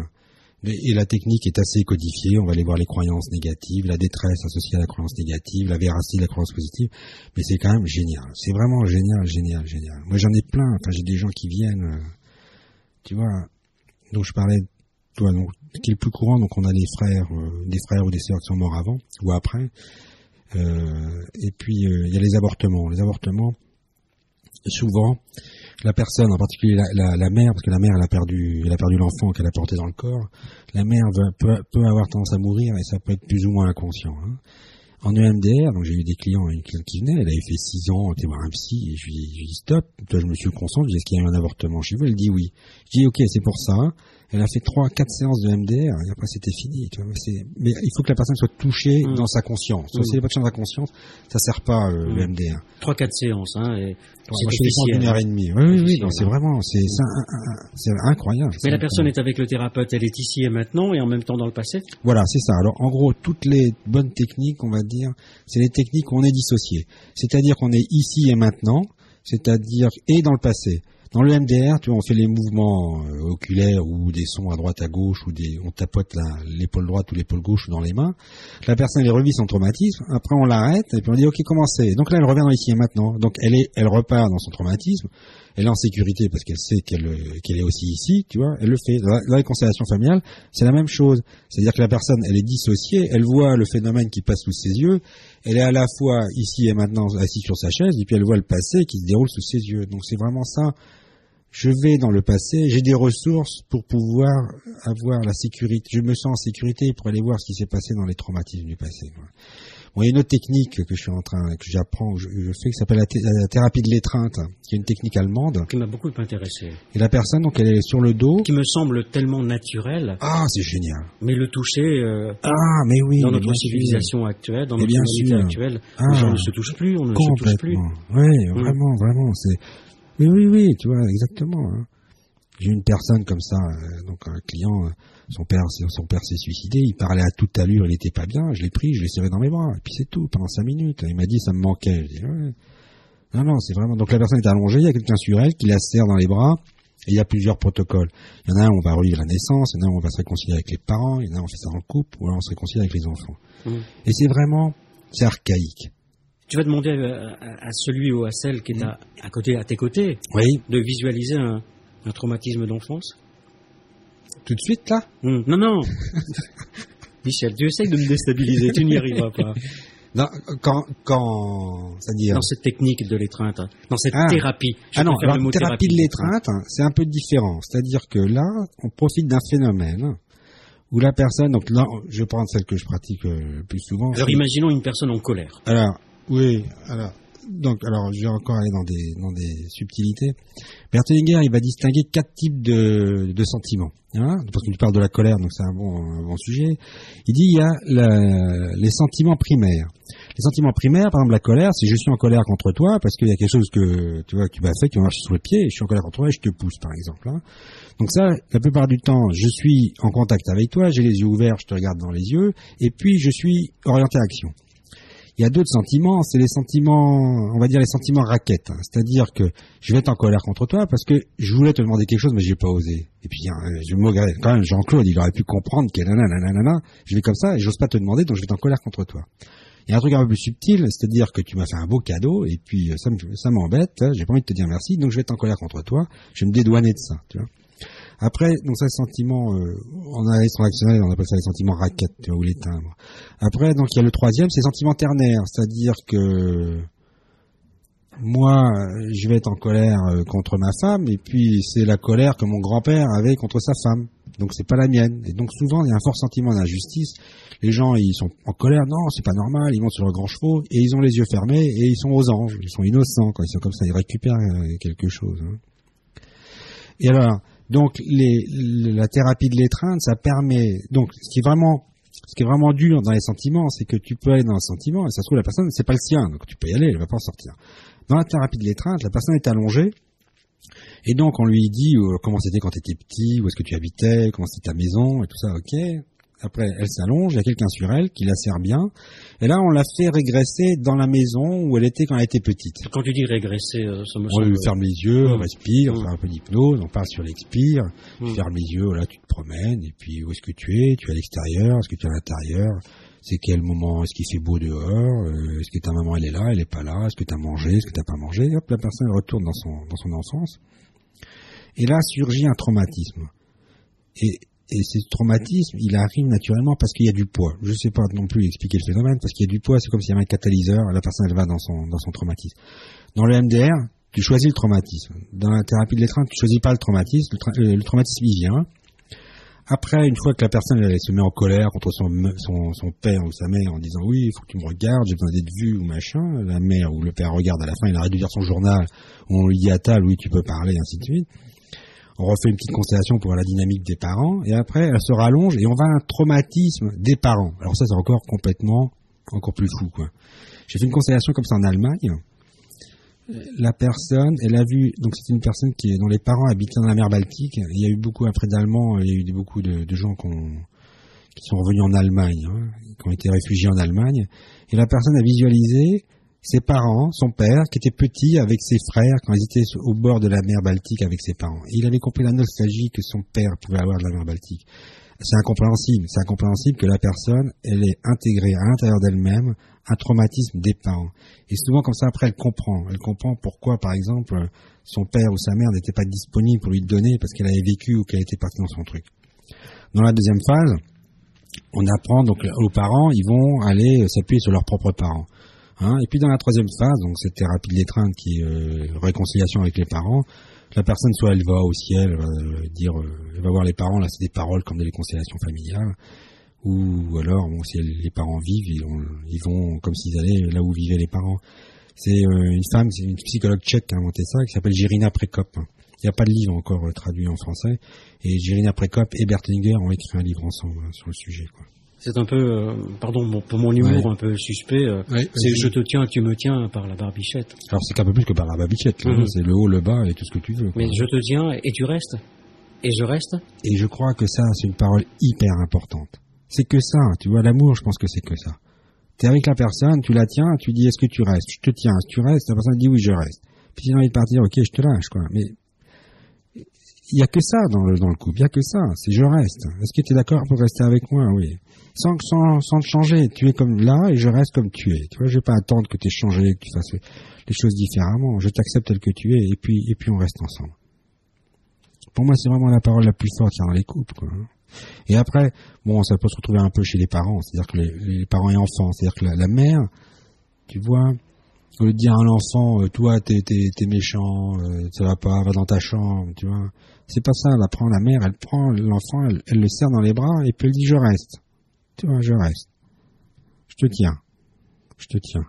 Et la technique est assez codifiée. On va aller voir les croyances négatives, la détresse associée à la croyance négative, la véracité de la croyance positive. Mais c'est quand même génial. C'est vraiment génial, génial, génial. Moi, j'en ai plein. Enfin, j'ai des gens qui viennent. euh, tu vois. Donc, je parlais. Toi, donc, qui est le plus courant Donc, on a les frères, euh, des frères ou des sœurs qui sont morts avant ou après. Euh, et puis, euh, il y a les avortements. Les avortements, souvent, la personne, en particulier la, mère, parce que la mère elle a perdu, elle l'enfant qu'elle a porté dans le corps, la mère peut, avoir tendance à mourir et ça peut être plus ou moins inconscient. hein. En EMDR, donc j'ai eu des clients une cliente qui venait, elle avait fait 6 ans, était voir un psy, et je lui, lui dis stop, toi je me suis concentré, je lui dis est-ce qu'il y a eu un avortement chez vous? Elle dit oui. Je dis ok, c'est pour ça. Elle a fait 3 quatre séances de MDR, et après c'était fini. Tu vois, mais il faut que la personne soit touchée Mm. dans sa conscience. Mm. Si elle n'est pas touchée dans sa conscience, ça sert pas euh, Mm. le MDR. Trois, quatre séances, hein, et c'est officiel. heure et demie. Oui, oui, oui, c'est hein. vraiment, c'est incroyable. Mais la personne est avec le thérapeute, elle est ici et maintenant, et en même temps dans le passé? Voilà, c'est ça. Alors, en gros, toutes les bonnes techniques, on va dire, c'est les techniques où on est dissocié. C'est-à-dire qu'on est ici et maintenant, c'est-à-dire et dans le passé. Dans le MDR, tu vois, on fait les mouvements euh, oculaires ou des sons à droite à gauche ou des, on tapote l'épaule droite ou l'épaule gauche dans les mains. La personne elle revit son traumatisme. Après, on l'arrête et puis on dit ok, comment c'est? Donc là, elle revient dans ici et maintenant. Donc elle est, elle repart dans son traumatisme. Elle est en sécurité parce qu'elle sait qu'elle qu'elle est aussi ici, tu vois. Elle le fait. Dans la, constellation familiale, c'est la même chose. C'est-à-dire que la personne, elle est dissociée. Elle voit le phénomène qui passe sous ses yeux. Elle est à la fois ici et maintenant assise sur sa chaise, et puis elle voit le passé qui se déroule sous ses yeux. Donc c'est vraiment ça. Je vais dans le passé, j'ai des ressources pour pouvoir avoir la sécurité. Je me sens en sécurité pour aller voir ce qui s'est passé dans les traumatismes du passé. Bon, il y a une autre technique que je suis en train, que j'apprends, que je, je fais, qui s'appelle la, thé- la thérapie de l'étreinte, qui est une technique allemande. qui m'a beaucoup intéressé, Et la personne, donc, elle est sur le dos. qui me semble tellement naturel, Ah, c'est génial. mais le toucher euh, Ah, mais oui. dans mais notre sûr. civilisation actuelle, dans notre bien actuelle, Ah. les gens ne se touchent plus, on ne se touche plus. Oui, vraiment, vraiment. C'est. Oui, oui, oui. Tu vois, exactement. hein. J'ai une personne comme ça, euh, donc un client, euh, son père, son père s'est suicidé. Il parlait à toute allure, il était pas bien. Je l'ai pris, je l'ai serré dans mes bras, et puis c'est tout. Pendant cinq minutes, il m'a dit ça me manquait. Je dis, ouais. Non, non, c'est vraiment. Donc la personne est allongée, il y a quelqu'un sur elle qui la serre dans les bras. Et il y a plusieurs protocoles. Il y en a un où on va revivre la naissance, il y en a un où on va se réconcilier avec les parents, il y en a un où on fait ça dans le couple, ou alors on se réconcilie avec les enfants. Mm. Et c'est vraiment, c'est archaïque. Tu vas demander à, celui ou à celle qui est à, côté, à tes côtés, oui. de visualiser un, traumatisme d'enfance? Tout de suite là? Hum, Non, non. Michel, tu essayes de me déstabiliser, tu n'y arriveras pas. Non, quand, quand, c'est-à-dire? Dans cette technique de l'étreinte, dans cette ah. thérapie. ah non, la thérapie, de l'étreinte, c'est un peu différent. C'est-à-dire que là, on profite d'un phénomène où la personne, donc là, je vais prendre celle que je pratique euh, le plus souvent. Alors, imaginons une personne en colère. Alors, oui, alors, donc, alors, je vais encore aller dans des, dans des subtilités. Berthellinger, il va distinguer quatre types de, de sentiments. Hein, parce que tu parles de la colère, donc c'est un bon, un bon sujet. Il dit il y a les sentiments primaires. Les sentiments primaires, par exemple la colère, si je suis en colère contre toi parce qu'il y a quelque chose que tu vois qui m'a fait, qui m'a marché sous le pied, je suis en colère contre toi et je te pousse, par exemple. Hein. Donc ça, la plupart du temps, je suis en contact avec toi, j'ai les yeux ouverts, je te regarde dans les yeux, et puis je suis orienté à action. Il y a d'autres sentiments, c'est les sentiments, on va dire les sentiments raquettes. Hein. C'est-à-dire que je vais être en colère contre toi parce que je voulais te demander quelque chose, mais j'ai pas osé. Et puis hein, je me quand même Jean-Claude, il aurait pu comprendre que nanana, je vais comme ça et j'ose pas te demander, donc je vais être en colère contre toi. Il y a un truc un peu plus subtil, c'est-à-dire que tu m'as fait un beau cadeau et puis euh, ça, ça m'embête, hein, j'ai pas envie de te dire merci, donc je vais être en colère contre toi, je vais me dédouaner de ça, tu vois. Après, donc ça, sentiment, euh, en analyse transactionnelle, on appelle ça les sentiments raquettes, vois, ou les timbres. Après, donc il y a le troisième, c'est sentiment ternaire, c'est-à-dire que moi, je vais être en colère euh, contre ma femme, et puis c'est la colère que mon grand-père avait contre sa femme. Donc c'est pas la mienne. Et donc souvent, il y a un fort sentiment d'injustice. Les gens, ils sont en colère, non, c'est pas normal, ils montent sur leur grand chevaux, et ils ont les yeux fermés, et ils sont aux anges, ils sont innocents, quand ils sont comme ça, ils récupèrent euh, quelque chose. Hein. Et alors, donc les, la thérapie de l'étreinte, ça permet. Donc ce qui est vraiment, ce vraiment dur dans les sentiments, c'est que tu peux aller dans un sentiment et ça se trouve la personne c'est pas le sien, donc tu peux y aller, elle va pas en sortir. Dans la thérapie de l'étreinte, la personne est allongée et donc on lui dit euh, comment c'était quand tu étais petit, où est-ce que tu habitais, comment c'était ta maison et tout ça. Ok, après, elle s'allonge, il y a quelqu'un sur elle qui la sert bien. Et là, on l'a fait régresser dans la maison où elle était quand elle était petite. Quand tu dis régresser, euh, ça me On lui ferme les yeux, on mmh. respire, on mmh. fait un peu d'hypnose, on passe sur l'expire, mmh. fermes les yeux, là, tu te promènes, et puis où est-ce que tu es? Tu es à l'extérieur Est-ce que tu es à l'intérieur? C'est quel moment, est-ce qu'il fait beau dehors, euh, est-ce que ta maman elle est là, elle est pas là, est-ce que tu as mangé, est-ce que tu pas mangé, hop, la personne retourne dans son, dans son enfance. Et là surgit un traumatisme. Et et ce traumatisme, il arrive naturellement parce qu'il y a du poids. Je ne sais pas non plus expliquer le phénomène, parce qu'il y a du poids, c'est comme s'il y avait un catalyseur, la personne elle va dans son, dans son traumatisme. Dans le MDR, tu choisis le traumatisme. Dans la thérapie de l'étreinte, tu choisis pas le traumatisme, le, le, traumatisme il vient. Après, une fois que la personne elle, se met en colère contre son, son, son, père ou sa mère en disant oui, il faut que tu me regardes, j'ai besoin d'être vu ou machin, la mère ou le père regarde à la fin, il arrête de lire son journal, on lui dit à table, oui, tu peux parler, ainsi de suite on refait une petite constellation pour voir la dynamique des parents, et après elle se rallonge et on va à un traumatisme des parents. Alors ça c'est encore complètement, encore plus fou quoi. J'ai fait une constellation comme ça en Allemagne. La personne, elle a vu, donc c'est une personne qui, dont les parents habitaient dans la mer Baltique. Il y a eu beaucoup après d'Allemands, il y a eu beaucoup de, gens qui sont revenus en Allemagne, hein, qui ont été réfugiés en Allemagne. Et la personne a visualisé ses parents, son père, qui était petit avec ses frères quand ils étaient au bord de la mer Baltique avec ses parents. il avait compris la nostalgie que son père pouvait avoir de la mer Baltique. C'est incompréhensible. C'est incompréhensible que la personne, elle ait intégré à l'intérieur d'elle-même un traumatisme des parents. Et souvent, comme ça, après, elle comprend. Elle comprend pourquoi, par exemple, son père ou sa mère n'était pas disponible pour lui donner parce qu'elle avait vécu ou qu'elle était partie dans son truc. Dans la deuxième phase, on apprend donc aux parents, ils vont aller s'appuyer sur leurs propres parents. Hein. et puis dans la troisième phase, donc cette thérapie de l'étreinte qui est euh, réconciliation avec les parents, la personne soit elle va au ciel, euh, dire, euh, elle va voir les parents, là c'est des paroles comme des réconciliations familiales, ou alors bon, si les parents vivent, ils, vont comme s'ils allaient là où vivaient les parents. C'est une femme, c'est une psychologue tchèque qui a inventé ça, qui s'appelle Jirina Prekop. Il n'y a pas de livre encore traduit en français, et Jirina Prekop et Bertlinger ont écrit un livre ensemble hein, sur le sujet. Quoi. C'est un peu, euh, pardon pour mon humour un peu suspect, euh, c'est je te tiens, tu me tiens par la barbichette. Alors c'est qu'un peu plus que par la barbichette, mhm. c'est le haut, le bas et tout ce que tu veux. Mais je te tiens et tu restes. Et je reste. Et je crois que ça, c'est une parole hyper importante. C'est que ça, tu vois, l'amour, je pense que c'est que ça. Tu es avec la personne, tu la tiens, tu dis est-ce que tu restes? Je te tiens, tu restes? La personne dit oui, je reste. Puis tu as envie de partir, ok, je te lâche, quoi. Mais il y a que ça dans le, dans le couple, il y a que ça, c'est je reste. Est-ce que tu es d'accord pour rester avec moi? Oui. Sans, sans, sans te changer, tu es comme là et je reste comme tu es. Tu vois, je vais pas attendre que tu aies changé, que tu fasses les choses différemment. Je t'accepte tel que tu es et puis, et puis on reste ensemble. Pour moi, c'est vraiment la parole la plus forte dans les couples. Quoi. Et après, bon, ça peut se retrouver un peu chez les parents, c'est-à-dire que les, parents et enfants, c'est-à-dire que la, mère, tu vois, au lieu de dire à l'enfant, euh, toi, t'es, t'es, t'es méchant, euh, ça va pas, va dans ta chambre, tu vois. C'est pas ça, elle prend la mère, elle prend l'enfant, elle, le serre dans les bras et puis elle dit, je reste. Tu vois, je reste. Je te tiens. Je te tiens.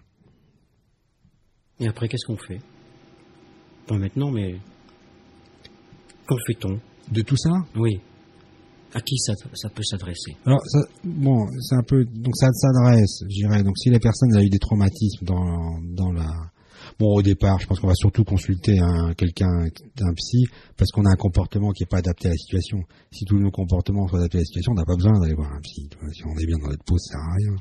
Et après, qu'est-ce qu'on fait? Pas maintenant, mais qu'en fait-on? De tout ça? Oui. À qui ça, ça peut s'adresser? Alors, ça, bon, c'est un peu, donc ça s'adresse, je dirais. Donc, si la personne a eu des traumatismes dans, dans la, bon, au départ, je pense qu'on va surtout consulter un, quelqu'un, un psy, parce qu'on a un comportement qui n'est pas adapté à la situation. Si tous nos comportements sont adaptés à la situation, on n'a pas besoin d'aller voir un psy. Si on est bien dans notre peau, ça sert à rien.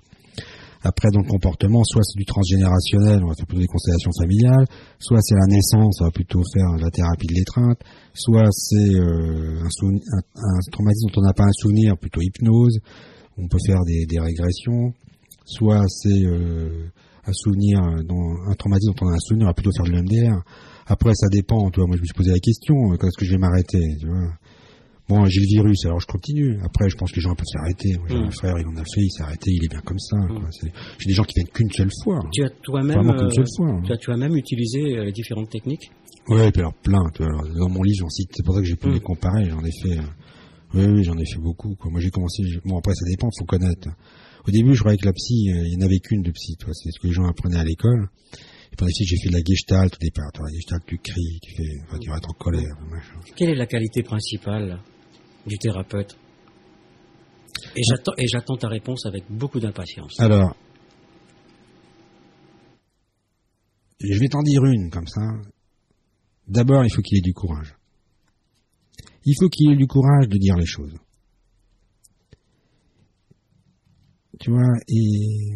Après, dans le comportement, soit c'est du transgénérationnel, on va faire plutôt des constellations familiales, soit c'est la naissance, on va plutôt faire la thérapie de l'étreinte, soit c'est euh, un, un, un, traumatisme dont on n'a pas un souvenir, plutôt hypnose, on peut faire des, des régressions, soit c'est euh, un souvenir, dont, un traumatisme dont on a un souvenir, on va plutôt faire de l'MDR. Après, ça dépend, tu vois, moi je me suis posé la question, quand est-ce que je vais m'arrêter, tu vois Bon, j'ai le virus, alors je continue. Après, je pense que les gens peuvent s'arrêter. J'ai mmh. un frère, il en a fait, il s'est arrêté, il est bien comme ça. Mmh. J'ai des gens qui viennent qu'une seule fois. Tu as toi-même, euh, fois. Tu as toi-même utilisé euh, différentes techniques? Ouais, et puis alors plein. Tu vois, alors, dans mon livre, j'en cite. C'est pour ça que j'ai pu mmh. les comparer. J'en ai fait. Euh, oui, oui, j'en ai fait beaucoup. Quoi. Moi, j'ai commencé. Bon, après, ça dépend. Faut connaître. Au début, je croyais que la psy, il n'y en avait qu'une de psy. Toi, c'est ce que les gens apprenaient à l'école. Et pendant j'ai fait de la gestalt au départ. Toi, la gestalt, tu cries, tu fais, enfin, tu vas être en colère. Machin. Quelle est la qualité principale du thérapeute? Et j'attends, et j'attends ta réponse avec beaucoup d'impatience. Alors, je vais t'en dire une comme ça. D'abord, il faut qu'il ait du courage. Il faut qu'il ait du courage de dire les choses. Tu vois, et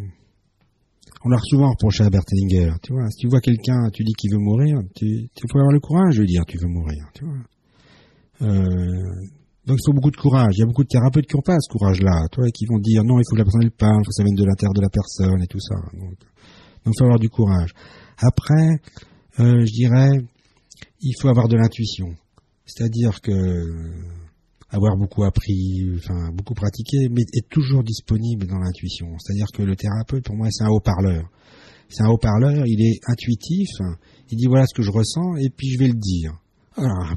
on l'a souvent reproché à Bertelinger. Tu vois, si tu vois quelqu'un, tu dis qu'il veut mourir, tu, tu faut avoir le courage de dire tu veux mourir. Tu vois. Euh, donc il faut beaucoup de courage. Il y a beaucoup de thérapeutes qui n'ont pas ce courage-là, toi, qui vont dire non, il faut que la personne elle parle, il faut que ça vienne de l'intérieur de la personne et tout ça. Donc, il faut avoir du courage. Après, euh, je dirais, il faut avoir de l'intuition. C'est-à-dire que avoir beaucoup appris, enfin beaucoup pratiqué, mais être toujours disponible dans l'intuition. C'est-à-dire que le thérapeute, pour moi, c'est un haut-parleur. C'est un haut-parleur, il est intuitif, il dit voilà ce que je ressens, et puis je vais le dire. Alors,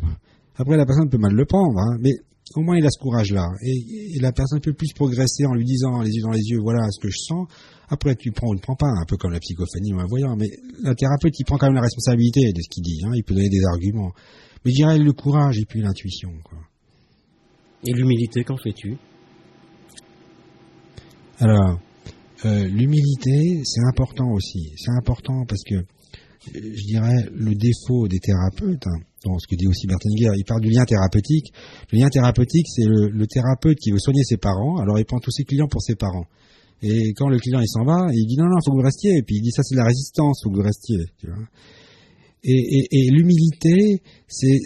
après, la personne peut mal le prendre, hein, mais au moins il a ce courage-là. Et, et, la personne peut plus progresser en lui disant les yeux dans les yeux, voilà ce que je sens. Après, tu prends ou ne prends pas, un peu comme la psychophanie ou un voyant. Mais la thérapeute, il prend quand même la responsabilité de ce qu'il dit. Hein, il peut donner des arguments. Mais je dirais le courage et puis l'intuition. Quoi. Et l'humilité, qu'en fais-tu? Alors, euh, l'humilité, c'est important aussi. C'est important parce que, je dirais, le défaut des thérapeutes, hein, dans ce que dit aussi Bertinger, il parle du lien thérapeutique. Le lien thérapeutique, c'est le, le, thérapeute qui veut soigner ses parents, alors il prend tous ses clients pour ses parents. Et quand le client il s'en va, il dit non, non, faut que vous restiez. Et puis il dit ça c'est de la résistance, faut que vous restiez. Tu vois et, et, et l'humilité, c'est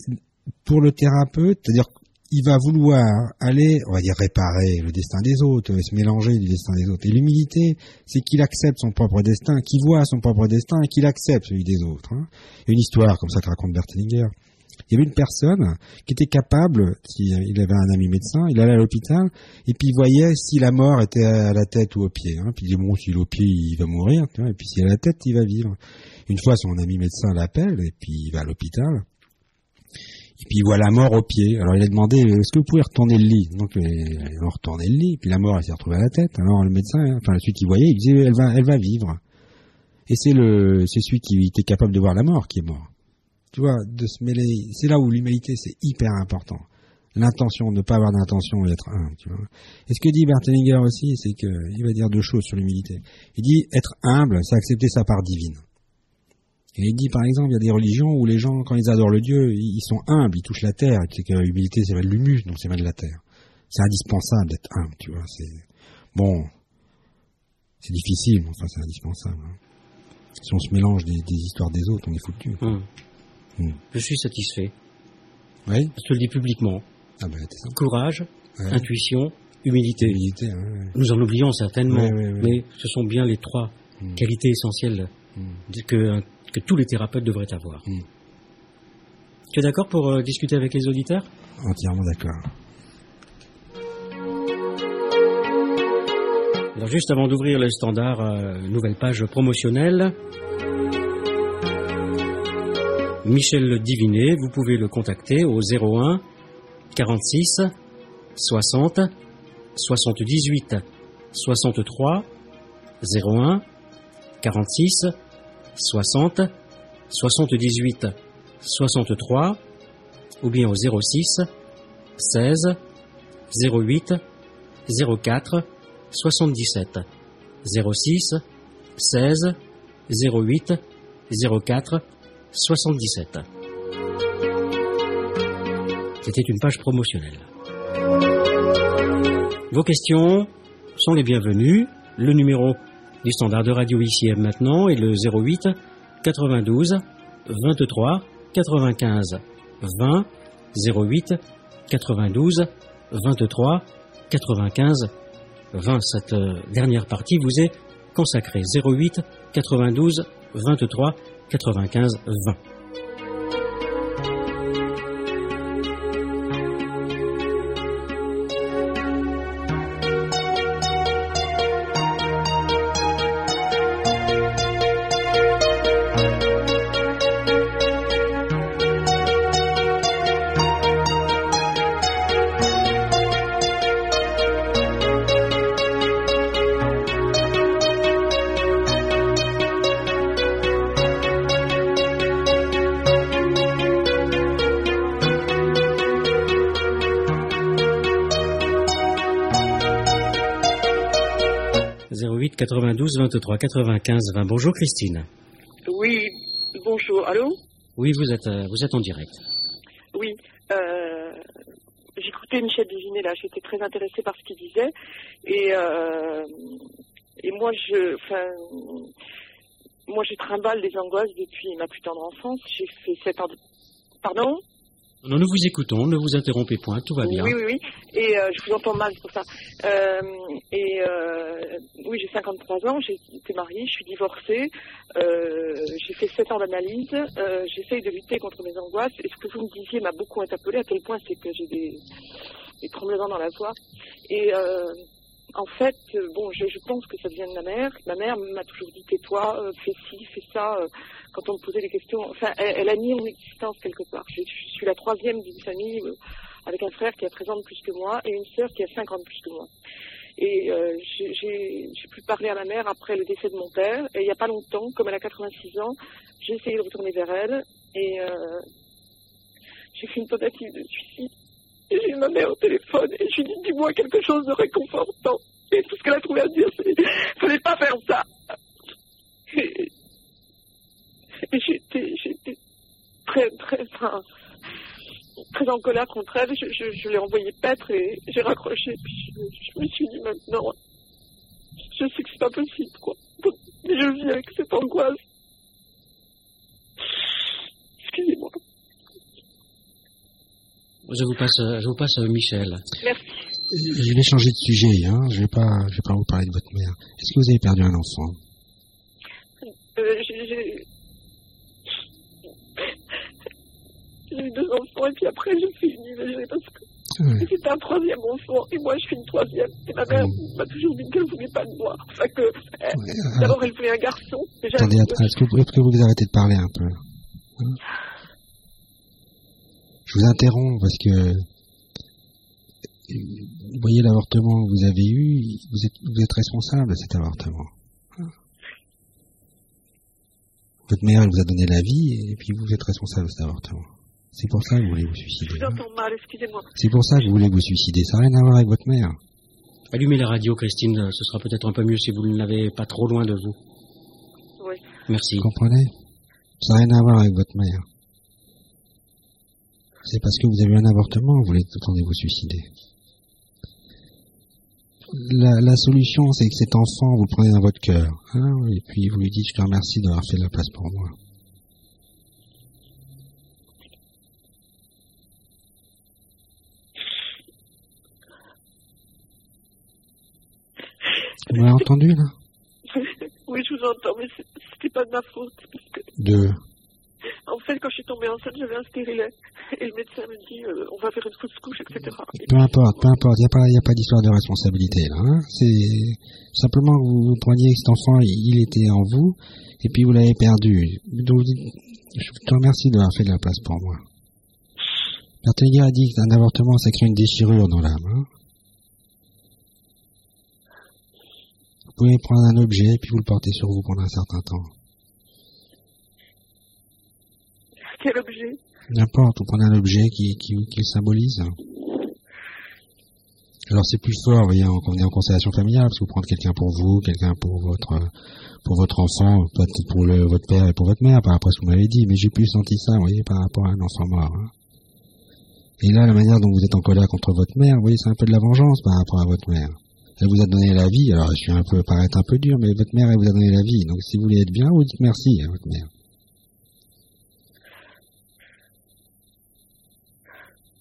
pour le thérapeute, c'est-à-dire il va vouloir aller, on va dire, réparer le destin des autres, se mélanger du destin des autres. Et l'humilité, c'est qu'il accepte son propre destin, qu'il voit son propre destin et qu'il accepte celui des autres. Hein. Une histoire comme ça que raconte Bertelinger. Il y avait une personne qui était capable, il avait un ami médecin, il allait à l'hôpital et puis il voyait si la mort était à la tête ou au pied. Hein. Puis il dit bon, s'il est au pied, il va mourir, et puis s'il est à la tête, il va vivre. Une fois, son ami médecin l'appelle et puis il va à l'hôpital. Et puis il voit la mort au pied. Alors il a demandé est-ce que vous pouvez retourner le lit? Donc ils ont retourné le lit. Puis la mort elle s'est retrouvée à la tête. Alors le médecin, enfin celui qui voyait, il disait elle va, elle va vivre. Et c'est le, c'est celui qui était capable de voir la mort qui est mort. Tu vois, de se mêler. C'est là où l'humanité c'est hyper important. L'intention, ne pas avoir d'intention et être humble. Tu vois. Et ce que dit Bertelinger aussi, c'est qu'il va dire deux choses sur l'humilité. Il dit être humble, c'est accepter sa part divine. Et il dit, par exemple, il y a des religions où les gens, quand ils adorent le Dieu, ils sont humbles, ils touchent la terre. C'est que l'humilité, c'est de l'humus, donc c'est mal de la terre. C'est indispensable d'être humble, tu vois. C'est bon, c'est difficile, mais enfin, c'est indispensable. Hein. Si on se mélange des, des, histoires des autres, on est foutu. Mmh. Mmh. Je suis satisfait. Oui. Je te le dis publiquement. Ah ben, sympa. Courage, Ouais. intuition, humilité. Humilité, ouais. Nous en oublions certainement, Ouais, mais ce sont bien les trois Mm. qualités essentielles Mm. Que, tous les thérapeutes devraient avoir. Mm. Tu es d'accord pour euh, discuter avec les auditeurs? Entièrement d'accord. Alors juste avant d'ouvrir le standard, euh, nouvelle page promotionnelle. Michel Divinet, vous pouvez le contacter au 01 46 60 78 63 01 46 60 78 63 ou bien au 06 16 08 04 77 06 16 08 04 77. C'était une page promotionnelle. Vos questions sont les bienvenues. Le numéro du standard de radio ici et maintenant est le 08 92 23 95 20 08 92 23 95 20. Cette euh, dernière partie vous est consacrée. 08 92 23 95 20. 92 23 95 20. Bonjour Christine. Oui, bonjour. Allô? Oui, vous êtes, euh, vous êtes en direct. Oui. Euh, J'écoutais Michel Divinet là, j'étais très intéressée par ce qu'il disait. Et, euh, et moi, je. Enfin. Moi, je trimballe des angoisses depuis ma plus tendre enfance. J'ai fait 7 ans de. Pardon? Non, nous vous écoutons, ne vous interrompez point, tout va bien. Oui, oui, oui. Et euh, je vous entends mal, c'est pour ça. Euh, et euh, oui, j'ai 53 ans, j'ai été mariée, je suis divorcée, euh, j'ai fait 7 ans d'analyse, euh, j'essaye de lutter contre mes angoisses. Et ce que vous me disiez m'a beaucoup interpellée, à quel point c'est que j'ai des, des tremblements dans la voix. Et euh, en fait, bon, je, pense que ça vient de ma mère. Ma mère m'a toujours dit tais-toi, fais ci, fais ça. quand on me posait des questions, enfin, elle, a mis mon existence quelque part. Je, je suis la troisième d'une famille avec un frère qui a 13 ans de plus que moi et une sœur qui a 5 ans de plus que moi. Et euh, j'ai- pu parler à ma mère après le décès de mon père. Et il n'y a pas longtemps, comme elle a 86 ans, j'ai essayé de retourner vers elle et euh, j'ai fait une tentative de suicide. Et j'ai eu ma mère au téléphone et je lui ai dit dis-moi quelque chose de réconfortant. Et tout ce qu'elle a trouvé à dire, c'est fallait pas faire ça. Et, et j'étais j'étais très très enfin, très en colère contre elle. Je, je, je l'ai envoyé paître et j'ai raccroché. Puis je, je me suis dit maintenant, je sais que c'est pas possible quoi. Mais je vis avec cette angoisse. Excusez-moi. Je vous passe, je vous passe euh, Michel. Merci. Je vais changer de sujet, hein. Je vais pas, je vais pas vous parler de votre mère. Est-ce que vous avez perdu un enfant? Euh, j'ai- eu deux enfants et puis après j'ai fait une IVG parce que c'était un troisième enfant et moi je suis une troisième. Et ma mère m'a toujours dit qu'elle voulait pas de moi. Enfin que euh, d'abord elle voulait un garçon. Attendez, est-ce que, vous- est-ce que vous arrêtez de parler un peu Hein? Je vous interromps parce que vous voyez l'avortement que vous avez eu, vous êtes, vous êtes responsable de cet avortement. Votre mère elle vous a donné la vie et puis vous êtes responsable de cet avortement. C'est pour ça que vous voulez vous je suicider. vous hein. entends mal, excusez-moi. C'est pour ça que vous voulez vous suicider. Ça n'a rien à voir avec votre mère. Allumez la radio, Christine, ce sera peut-être un peu mieux si vous ne l'avez pas trop loin de vous. Oui. Merci. Vous comprenez? Ça n'a rien à voir avec votre mère. C'est parce que vous avez eu un avortement, vous voulez attendez vous suicider. La, la solution, c'est que cet enfant, vous le prenez dans votre cœur. Hein, et puis vous lui dites, je te remercie d'avoir fait de la place pour moi. Vous m'avez entendu, là Oui, je vous entends, mais c'était pas de ma faute. De En fait, quand je suis tombée enceinte, j'avais un stérilet. Et le médecin me dit, euh, on va faire une fausse couche, etc. Peu importe, peu importe, il n'y a pas, y a pas d'histoire de responsabilité, là. Hein C'est simplement que vous, vous preniez cet enfant, il, était en vous, et puis vous l'avez perdu. Donc, je te remercie d'avoir fait de la place pour moi. Berthellier a dit qu'un avortement, ça crée une déchirure dans l'âme. Hein vous pouvez prendre un objet, puis vous le porter sur vous pendant un certain temps. Quel objet? N'importe, vous prenez un objet qui, qui, qui le symbolise. Alors c'est plus fort, vous voyez, on est en constellation familiale, parce que vous prenez quelqu'un pour vous, quelqu'un pour votre pour votre enfant, peut-être pour le, votre père et pour votre mère, par rapport à ce que vous m'avez dit, mais j'ai plus senti ça, vous voyez, par rapport à un enfant mort. Hein. Et là, la manière dont vous êtes en colère contre votre mère, vous voyez, c'est un peu de la vengeance par rapport à votre mère. Elle vous a donné la vie, alors je suis un peu, paraître un peu dur, mais votre mère, elle vous a donné la vie. Donc si vous voulez être bien, vous dites merci à votre mère.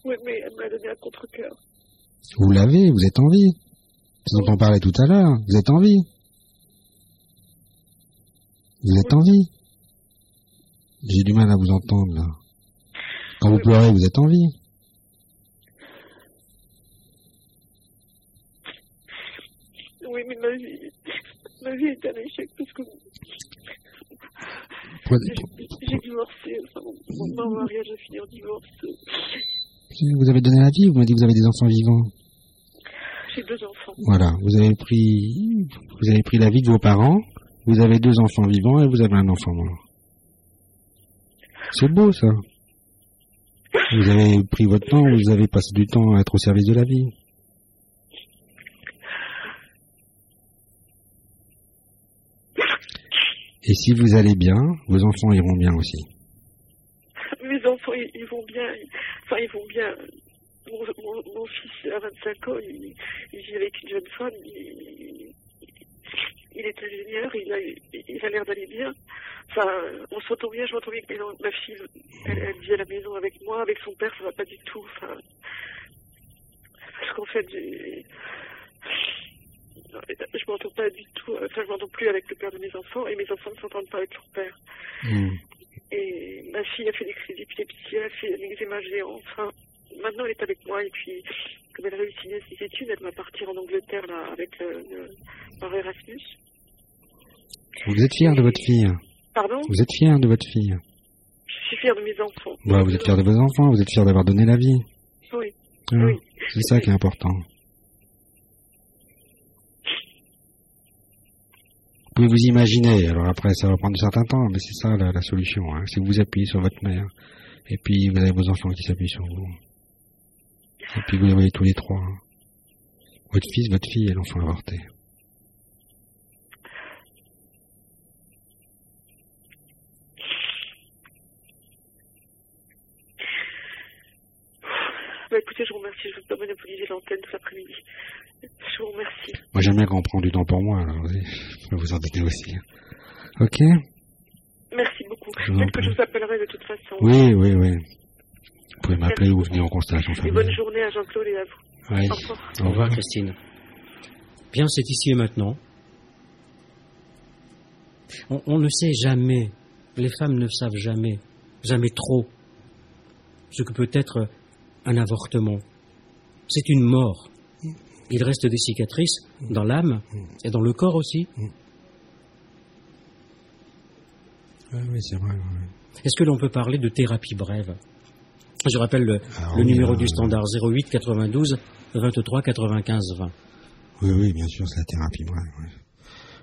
Oui, mais elle m'a donné un contre-cœur. Vous l'avez, vous êtes en vie. C'est dont on parlait tout à l'heure, vous êtes en vie. Vous êtes en vie. J'ai du mal à vous entendre là. Quand vous pleurez, vous êtes en vie. Oui, mais ma vie, ma vie est un échec parce que j'ai divorcé. Enfin, mon, mariage a fini en divorce. Vous avez donné la vie ou vous m'avez dit que vous avez des enfants vivants? J'ai deux enfants. Voilà, vous avez pris, vous avez pris la vie de vos parents. Vous avez deux enfants vivants et vous avez un enfant mort. C'est beau ça. Vous avez pris votre temps, vous avez passé du temps à être au service de la vie. Et si vous allez bien, vos enfants iront bien aussi. Mes enfants, ils, vont bien. Enfin, ils vont bien. Mon, fils a 25 ans, il, vit avec une jeune femme. Il, est ingénieur, il a, il a l'air d'aller bien. Enfin, on s'entend bien, je m'entends bien avec ma fille. Elle, vit à la maison avec moi, avec son père, ça va pas du tout. Enfin, parce qu'en fait, j'ai je m'entends pas du tout, enfin je m'entends plus avec le père de mes enfants et mes enfants ne s'entendent pas avec leur père. Hmm. Et ma fille a fait des crises d'épilepsie, elle a fait un eczéma géant, enfin maintenant elle est avec moi et puis comme elle réussit ses études, elle va partir en Angleterre là avec le, par Erasmus. Vous êtes fier de votre fille? Pardon? Vous êtes fier de votre fille? Je suis fier de mes enfants. Bah, vous êtes fier de vos enfants, vous êtes fier d'avoir donné la vie. Oui. Ah, oui. C'est ça qui est important. Vous pouvez vous imaginer, alors après ça va prendre un certain temps, mais c'est ça la, solution, hein. c'est que vous appuyez sur votre mère, et puis vous avez vos enfants qui s'appuient sur vous. Et puis vous les voyez tous les trois. Hein. Votre fils, votre fille et l'enfant avorté. Bah écoutez, je vous remercie, je ne veux pas monopoliser l'antenne cet après-midi. Je vous remercie. Moi, j'aime bien qu'on prend du temps pour moi, alors je peux vous en donner aussi. Ok? Merci beaucoup. Peut-être que je vous appellerai de toute façon. Oui, oui, oui. Vous pouvez m'appeler ou venir en constellation familiale. Et bonne journée à Jean-Claude et à vous. Oui. Au revoir. Au revoir, Christine. Bien, c'est ici et maintenant. On, on ne sait jamais, les femmes ne savent jamais, jamais trop, ce que peut être un avortement. C'est une mort il reste des cicatrices dans l'âme et dans le corps aussi. Oui, c'est vrai. Est-ce que l'on peut parler de thérapie brève? Je rappelle le, ah numéro du standard 08 92 23 95 20. Oui, oui, bien sûr, c'est la thérapie brève.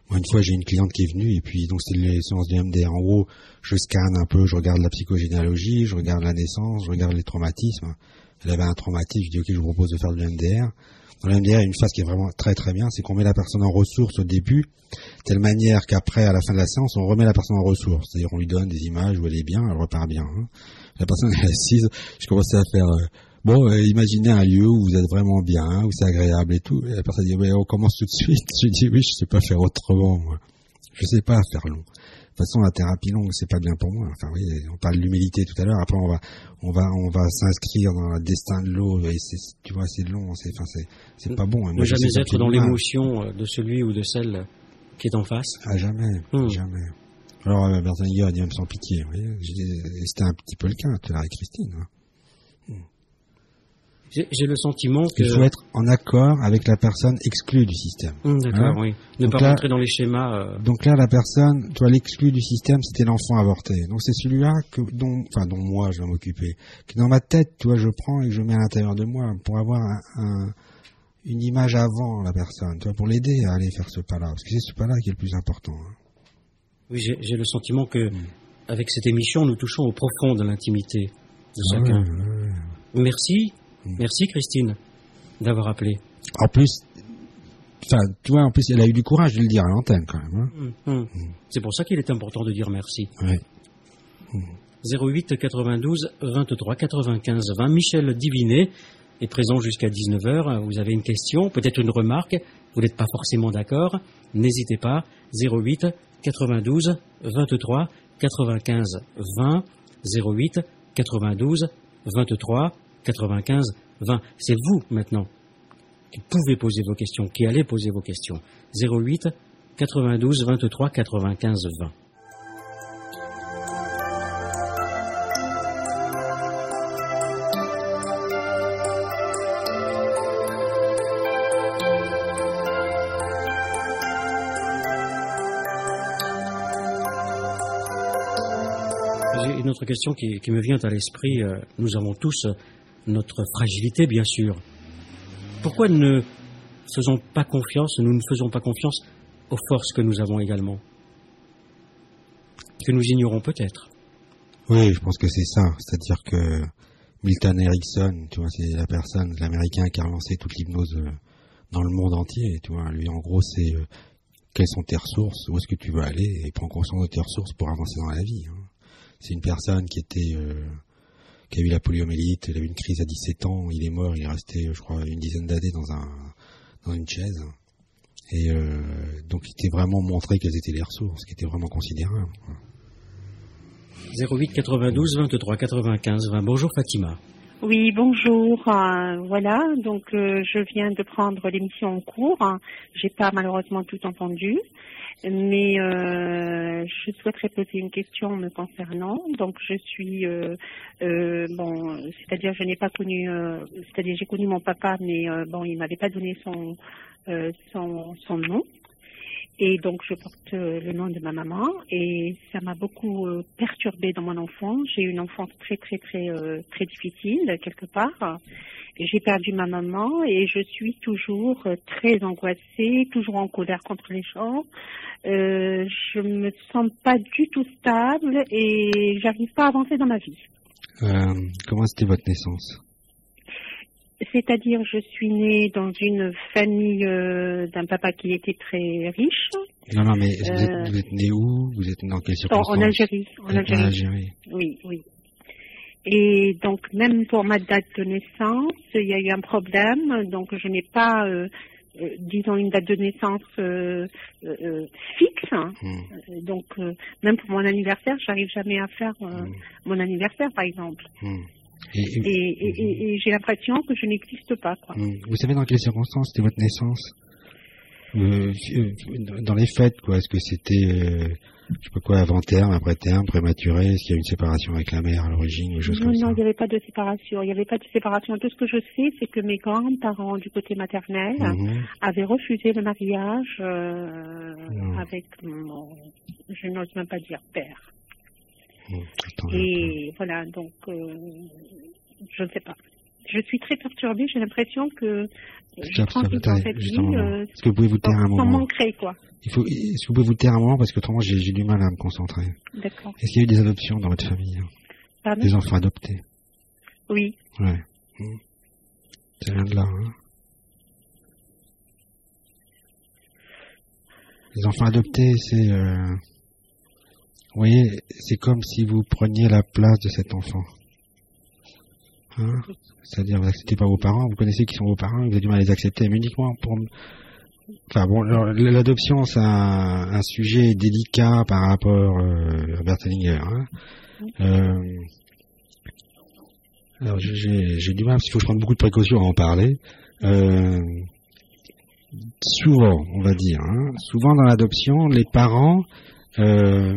Moi, une fois, j'ai une cliente qui est venue, et puis, donc, c'est les séances du MDR. En gros, je scanne un peu, je regarde la psychogénéalogie, je regarde la naissance, je regarde les traumatismes. Elle avait un traumatisme, je dis, ok, je vous propose de faire du MDR. Dans l'MDR, une phase qui est vraiment très très bien, c'est qu'on met la personne en ressources au début, telle manière qu'après, à la fin de la séance, on remet la personne en ressources. C'est-à-dire, on lui donne des images où elle est bien, elle repart bien. Hein. La personne est assise, je commençais à faire... Euh, bon, euh, imaginez un lieu où vous êtes vraiment bien, où c'est agréable et tout. Et la personne dit, ouais, on commence tout de suite. Je dis, oui, je sais pas faire autrement. Moi. Je sais pas faire long. De toute façon, la thérapie longue, c'est pas bien pour moi. Enfin, oui, on parle de l'humilité tout à l'heure. Après, on va, on va, on va s'inscrire dans le destin de l'eau. Et c'est, tu vois, c'est long. C'est, enfin, c'est, c'est pas bon. Ne moi, sais jamais être dans l'émotion euh, de celui ou de celle qui est en face. Ah, jamais, Hmm. jamais. Alors, euh, Berthenegger a dit même sans pitié. C'était un petit peu le cas, tu l'as avec Christine. hein. J'ai le sentiment que... Il faut être en accord avec la personne exclue du système. Hum, D'accord, Hein oui. Ne Donc pas là- rentrer dans les schémas. euh, Donc là, la personne, toi, l'exclu du système, c'était l'enfant avorté. Donc c'est celui-là que, dont, enfin, dont moi je vais m'occuper. Que dans ma tête, toi, je prends et que je mets à l'intérieur de moi pour avoir un, un- une image avant la personne, tu vois, pour l'aider à aller faire ce pas-là. Parce que c'est ce pas-là qui est le plus important. hein. Oui, j'ai le sentiment que, Hmm. avec cette émission, nous touchons au profond de l'intimité de Ah chacun. ouais, ouais, ouais. Merci. Merci Christine d'avoir appelé. En plus, enfin, tu vois, en plus, elle a eu du courage de le dire à l'antenne quand même. Hein. Hum, hum. C'est pour ça qu'il est important de dire merci. Ouais. 08 92 23 95 20. Michel Divinet est présent jusqu'à 19h. Vous avez une question, peut-être une remarque, vous n'êtes pas forcément d'accord. N'hésitez pas. 08 92 23 95 20. 08 92 23 95 20. C'est vous maintenant qui pouvez poser vos questions, qui allez poser vos questions. 08 92 23 95 20. J'ai une autre question qui, qui me vient à l'esprit. Euh, Nous avons tous euh, notre fragilité, bien sûr. Pourquoi ne faisons pas confiance, nous ne faisons pas confiance aux forces que nous avons également? Que nous ignorons peut-être. Oui, je pense que c'est ça. C'est-à-dire que Milton Erickson, tu vois, c'est la personne, l'américain qui a relancé toute l'hypnose euh, dans le monde entier. Tu vois, lui, en gros, c'est euh, quelles sont tes ressources, où est-ce que tu veux aller, et prends conscience de tes ressources pour avancer dans la vie. hein. C'est une personne qui était, euh, qui a eu la poliomyélite, il a eu une crise à 17 ans, il est mort, il est resté, je crois, une dizaine d'années dans un, dans une chaise. Et euh, donc, il était vraiment montré quelles étaient les ressources, qui étaient vraiment considérables. quoi. 08 92 23 95 20. Bonjour Fatima. Oui, bonjour. euh, voilà, donc euh, je viens de prendre l'émission en cours. J'ai pas malheureusement tout entendu, mais euh, je souhaiterais poser une question me concernant. Donc je suis euh, euh, bon, c'est-à-dire je n'ai pas connu, euh, c'est-à-dire j'ai connu mon papa, mais bon, il m'avait pas donné son son son nom. Et donc je porte euh, le nom de ma maman et ça m'a beaucoup euh, perturbée dans mon enfance. J'ai eu une enfance très très très euh, très difficile quelque part. J'ai perdu ma maman et je suis toujours très angoissée, toujours en colère contre les gens. Euh, je me sens pas du tout stable et j'arrive pas à avancer dans ma vie. Euh, comment c'était votre naissance? C'est-à-dire, je suis née dans une famille euh, d'un papa qui était très riche, Non, non, mais vous, Euh, êtes, vous êtes né où? Vous êtes dans quelles en, circonstances en Algérie. En Algérie. En Algérie. Oui, oui. Et donc, même pour ma date de naissance, il y a eu un problème. Donc, je n'ai pas, euh, euh, disons, une date de naissance euh, euh, euh, fixe. Hmm. Euh, Donc, euh, même pour mon anniversaire, j'arrive jamais à faire euh, Hmm. mon anniversaire, par exemple. Hmm. Et, Et, et- et- et j'ai l'impression que je n'existe pas, quoi. Vous savez dans quelles circonstances c'était votre naissance? Euh, euh, Dans les fêtes, quoi. Est-ce que c'était, euh, je sais pas quoi, avant terme, après terme, prématuré? Est-ce qu'il y a eu une séparation avec la mère à l'origine ou choses Non, comme non, ça il n'y avait pas de séparation. Il n'y avait pas de séparation. Tout ce que je sais, c'est que mes grands-parents du côté maternel Mhm. avaient refusé le mariage euh, Non. avec mon, je n'ose même pas dire père. Hmm. Attends, Et voilà, donc euh, je ne sais pas. Je suis très perturbée. J'ai l'impression que euh, je cette vie moment. euh, Est-ce que vous pouvez vous taire un moment manquer, quoi. Il faut, Est-ce que vous pouvez vous taire un moment parce que autrement j'ai j'ai du mal à me concentrer. D'accord. Est-ce qu'il y a eu des adoptions dans votre famille hein Pardon Des enfants adoptés Oui. Ouais. Hmm. Ça vient de là, hein. Les enfants adoptés, c'est... Euh... Vous voyez, c'est comme si vous preniez la place de cet enfant. Hein C'est-à-dire, vous n'acceptez pas vos parents, vous connaissez qui sont vos parents, vous avez du mal à les accepter, mais uniquement pour... Enfin bon, l'adoption c'est un, un sujet délicat par rapport euh, à Bertelinger. Hein. Euh, alors j'ai du mal parce qu'il faut que je prenne beaucoup de précautions à en parler. Euh, souvent, on va dire, hein, souvent dans l'adoption, les parents euh,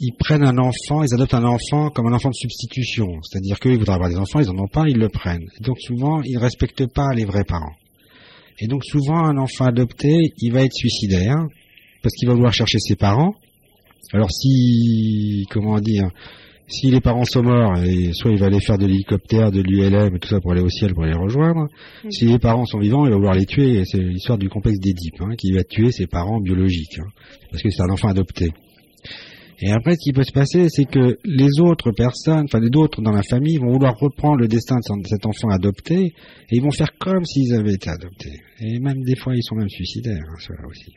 ils prennent un enfant, ils adoptent un enfant comme un enfant de substitution. C'est-à-dire qu'ils voudraient avoir des enfants, ils en ont pas, ils le prennent. Donc souvent, ils ne respectent pas les vrais parents. Et donc souvent, un enfant adopté, il va être suicidaire parce qu'il va vouloir chercher ses parents. Alors si, comment dire, si les parents sont morts, et soit il va aller faire de l'hélicoptère, de l'ULM, et tout ça pour aller au ciel, pour les rejoindre. Si les parents sont vivants, il va vouloir les tuer. C'est l'histoire du complexe d'Édipe, hein, qui va tuer ses parents biologiques, hein, parce que c'est un enfant adopté. Et après, ce qui peut se passer, c'est que les autres personnes, enfin les autres dans la famille, vont vouloir reprendre le destin de cet enfant adopté, et ils vont faire comme s'ils avaient été adoptés. Et même des fois, ils sont même suicidaires, hein, ceux-là aussi.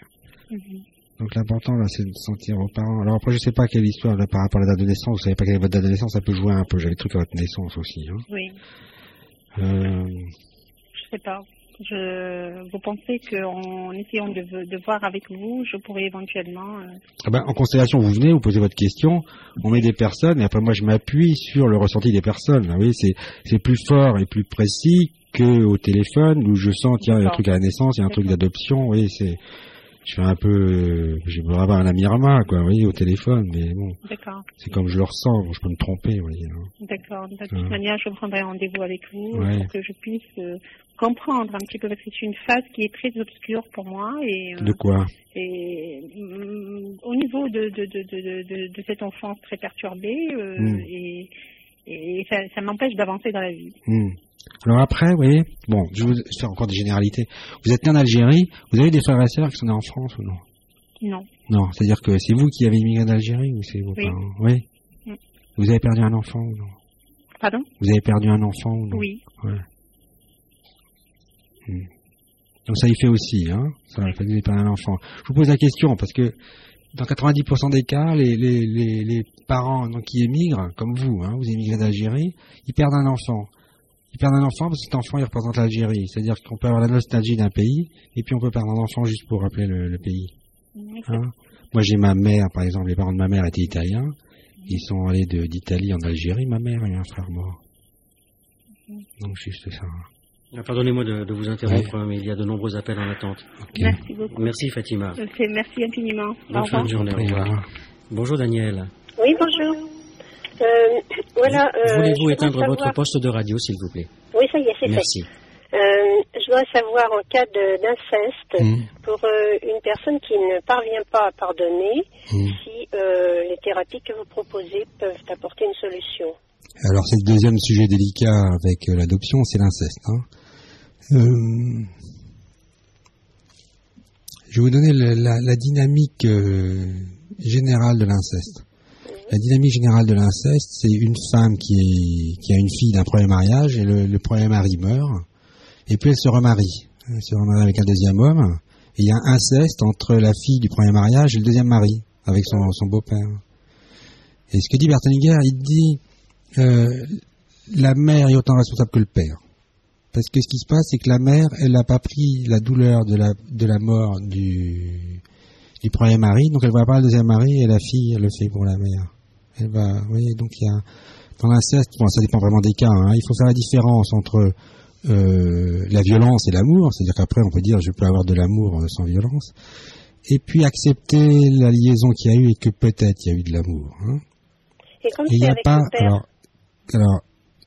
Mhm. Donc l'important là, c'est de sentir aux parents. Alors après, je sais pas quelle histoire là, par rapport à la date de naissance. Vous savez pas quelle est votre date de naissance, ça peut jouer un peu. J'avais le truc à votre naissance aussi. Hein. Oui, Euh, je sais pas. Je, vous pensez qu'en essayant de, de voir avec vous, je pourrais éventuellement. euh, ah ben, en constellation, vous venez, vous posez votre question, on met des personnes, et après moi je m'appuie sur le ressenti des personnes. Vous voyez, c'est plus fort et plus précis que au téléphone où je sens tiens il y a un truc à la naissance, il y a un truc d'adoption. Vous voyez, c'est je fais un peu, je vais avoir un amirama quoi, vous voyez, au téléphone, mais bon, D'accord, c'est comme je le ressens, bon, je peux me tromper, vous voyez. hein. d'accord. De toute Mhm. manière, je prendrai rendez-vous avec vous Ouais. pour que je puisse euh, comprendre un petit peu parce que c'est une phase qui est très obscure pour moi et, euh, De quoi? et mm, au niveau de de, de, de, de, de cette enfance très perturbée euh, Mm. et, et ça, ça m'empêche d'avancer dans la vie. Hmm. Alors après, vous voyez, bon, je vous faire encore des généralités. Vous êtes né en Algérie, vous avez des frères et sœurs qui sont nés en France ou non? Non, Non, c'est-à-dire que c'est vous qui avez immigré d'Algérie ou c'est vos Oui. parents? Oui. Vous avez perdu un enfant ou non? Pardon? Vous avez perdu un enfant ou non? Oui, Donc ça y fait aussi, hein. Ça fait que vous avez perdu un enfant. Je vous pose la question parce que dans 90% des cas, les, les, les, les parents donc, qui émigrent, comme vous, hein, vous émigrez d'Algérie, ils perdent un enfant. Ils perdent un enfant parce que cet enfant, il représente l'Algérie. C'est-à-dire qu'on peut avoir la nostalgie d'un pays, et puis on peut perdre un enfant juste pour rappeler le, le pays. Hein Moi, j'ai ma mère, par exemple, les parents de ma mère étaient italiens. Ils sont allés de- d'Italie en Algérie. Ma mère a eu un frère mort. Donc, juste ça. Ah, Pardonnez-moi de, de vous interrompre, hein, mais il y a de nombreux appels en attente. Merci beaucoup. Merci Fatima. Merci infiniment. Au Bonne fin de journée. Au revoir. Bonjour Daniel. Oui, bonjour. Euh, voilà. euh, Voulez-vous je éteindre voudrais votre savoir- poste de radio, s'il vous plaît? Oui, ça y est, c'est fait. Merci. Euh, je voudrais savoir en cas d'inceste, Hmm. pour euh, une personne qui ne parvient pas à pardonner, Hmm. si euh, les thérapies que vous proposez peuvent apporter une solution. Alors c'est le deuxième sujet délicat avec euh, l'adoption, c'est l'inceste. hein. Euh, je vais vous donner la, la dynamique euh, générale de l'inceste. La dynamique générale de l'inceste, c'est une femme qui, a une fille d'un premier mariage et le, premier mari meurt, et puis elle se remarie. Elle se remarie avec un deuxième homme, et il y a un inceste entre la fille du premier mariage et le deuxième mari, avec son, beau-père. Et ce que dit Bertelinger, il dit euh, la mère est autant responsable que le père. Parce que ce qui se passe, c'est que la mère, elle n'a pas pris la douleur de la, mort du, premier mari, donc elle va pas le deuxième mari, et la fille, le fait pour la mère. Va, vous voyez, donc il y a, dans l'inceste, bon, ça dépend vraiment des cas, hein, il faut faire la différence entre euh, la violence et l'amour, c'est-à-dire qu'après on peut dire je peux avoir de l'amour euh, sans violence, et puis accepter la liaison qu'il y a eu et que peut-être il y a eu de l'amour. Hein. Et comme il n'y a pas, père, alors, alors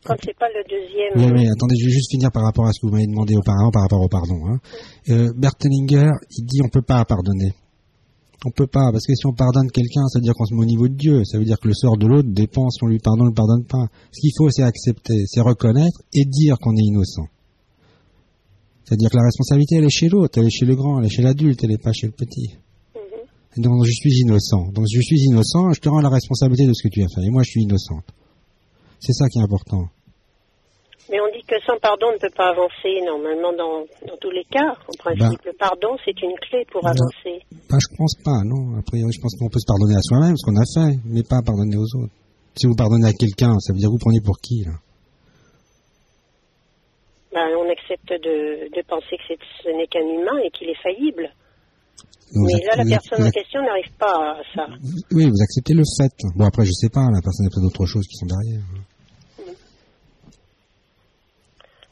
quand c'est pas le deuxième, oui, oui, attendez, je vais juste finir par rapport à ce que vous m'avez demandé auparavant, par rapport au pardon. Hein. Euh, Bertelinger, il dit on peut pas pardonner. On peut pas, parce que si on pardonne quelqu'un, ça veut dire qu'on se met au niveau de Dieu. Ça veut dire que le sort de l'autre dépend si on lui pardonne ou ne pardonne pas. Ce qu'il faut, c'est accepter, c'est reconnaître et dire qu'on est innocent. C'est-à-dire que la responsabilité, elle est chez l'autre, elle est chez le grand, elle est chez l'adulte, elle n'est pas chez le petit. Mhm. Donc je suis innocent. Donc je suis innocent, je te rends la responsabilité de ce que tu as fait. Et moi, je suis innocente. C'est ça qui est important. Mais on dit que sans pardon, on ne peut pas avancer normalement dans, dans tous les cas. En principe, le pardon, c'est une clé pour Ben, avancer. Bah, je pense pas, non. A priori, je pense qu'on peut se pardonner à soi-même ce qu'on a fait, mais pas pardonner aux autres. Si vous pardonnez à quelqu'un, ça veut dire vous prenez pour qui, là? Ben, on accepte de penser que ce n'est qu'un humain et qu'il est faillible. mais là, la personne en question n'arrive pas à ça. Oui, vous acceptez le fait. Bon, après, je sais pas, la personne a peut-être d'autres choses qui sont derrière.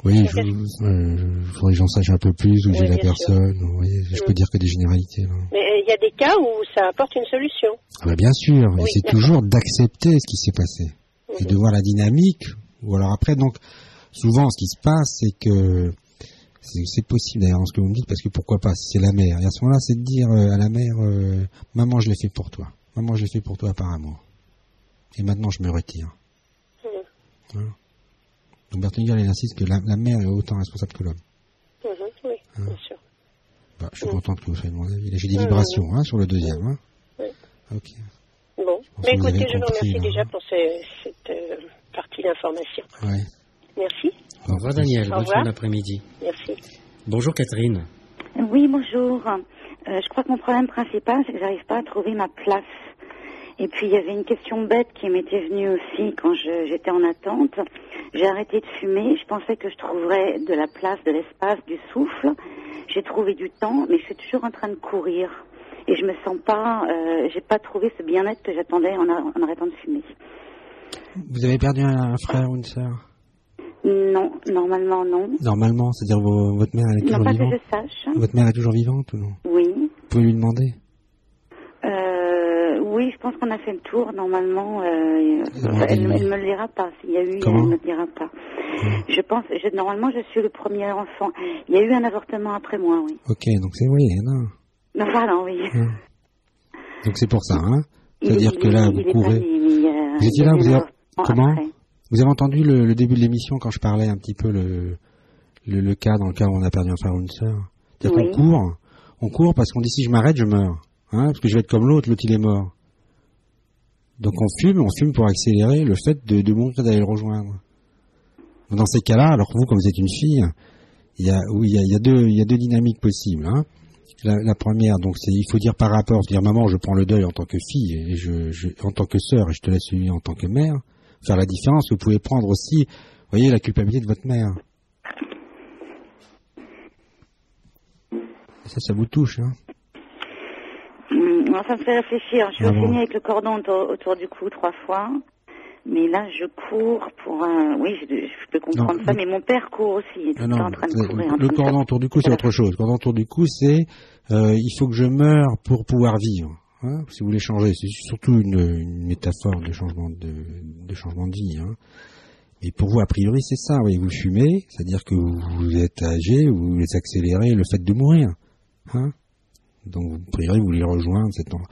Oui, il faudrait que j'en sache un peu plus, où j'ai la personne. Je peux dire que des généralités. Mais euh, il y a des cas où ça apporte une solution. Ah bah bien sûr, mais c'est toujours d'accepter ce qui s'est passé et de voir la dynamique. Ou alors après, donc, souvent, ce qui se passe, c'est que c'est possible d'ailleurs ce que vous me dites, parce que pourquoi pas, c'est la mère. Et à ce moment-là, c'est de dire euh, à la mère, euh, maman, je l'ai fait pour toi. Maman, je l'ai fait pour toi par amour. Et maintenant, je me retire. Voilà. Donc Berthier, il insiste que la, mère est autant responsable que l'homme. Mhm, oui, hein bien sûr. Bah, je suis content que vous soyez de mon avis. J'ai des vibrations hein, sur le deuxième. Hein. Oui. Ok. Bon, mais écoutez, je vous remercie déjà pour cette euh, partie d'information. Oui. Merci. Au revoir Daniel, bonne fin d'après-midi. Merci. Bonjour Catherine. Oui, bonjour. Euh, je crois que mon problème principal, c'est que j'arrive pas à trouver ma place. Et puis il y avait une question bête qui m'était venue aussi quand j'étais en attente. J'ai arrêté de fumer. Je pensais que je trouverais de la place, de l'espace, du souffle. J'ai trouvé du temps, mais je suis toujours en train de courir. Et je me sens pas, euh, j'ai pas trouvé ce bien-être que j'attendais en, arrêtant de fumer. Vous avez perdu un, frère ou une sœur? Non, normalement non. Normalement, c'est-à-dire votre mère elle est toujours vivante Non, pas que je sache. Votre mère est toujours vivante ou non? Oui. Vous pouvez lui demander? Euh, oui, je pense qu'on a fait le tour. Normalement, euh, elle ne me le dira pas. S'il y a eu, elle ne me le dira pas. Je pense, je, normalement, je suis le premier enfant. Il y a eu un avortement après moi, oui. Ok, donc c'est oui, non Non, voilà, oui. Donc c'est pour ça, hein C'est-à-dire que là, vous courez. vous étiez là, vous avez... Comment Vous avez entendu le, début de l'émission quand je parlais un petit peu le, le, cas dans le cas où on a perdu un frère ou une sœur? C'est-à-dire qu'on court, on court parce qu'on dit si je m'arrête, je meurs. Hein, parce que je vais être comme l'autre, l'autre il est mort. Donc on fume, on fume pour accélérer le fait de, mourir d'aller le rejoindre. Dans ces cas-là, alors que vous, comme vous êtes une fille, il y a, deux, dynamiques possibles. Hein. La, première, donc, c'est il faut dire par rapport, dire maman, je prends le deuil en tant que fille et en tant que sœur et je te laisse celui en tant que mère. Faire la différence. Vous pouvez prendre aussi, voyez, la culpabilité de votre mère. ça, ça vous touche, hein ça me fait réfléchir. Je suis ah aussi avec le cordon autour, du cou trois fois. Mais là, je cours pour un... Oui, je, peux comprendre ça, mais mon père court aussi. Il est tout en train de courir. Le cordon autour du cou, c'est autre chose. Le cordon autour du cou, c'est euh, il faut que je meure pour pouvoir vivre. Hein, si vous voulez changer, c'est surtout une, métaphore de changement de, de changement de vie. Hein. Et pour vous, a priori, c'est ça. Oui, vous fumez, c'est-à-dire que vous êtes âgé, vous voulez accélérer le fait de mourir. Hein donc vous priori vous voulez rejoindre cet enfant.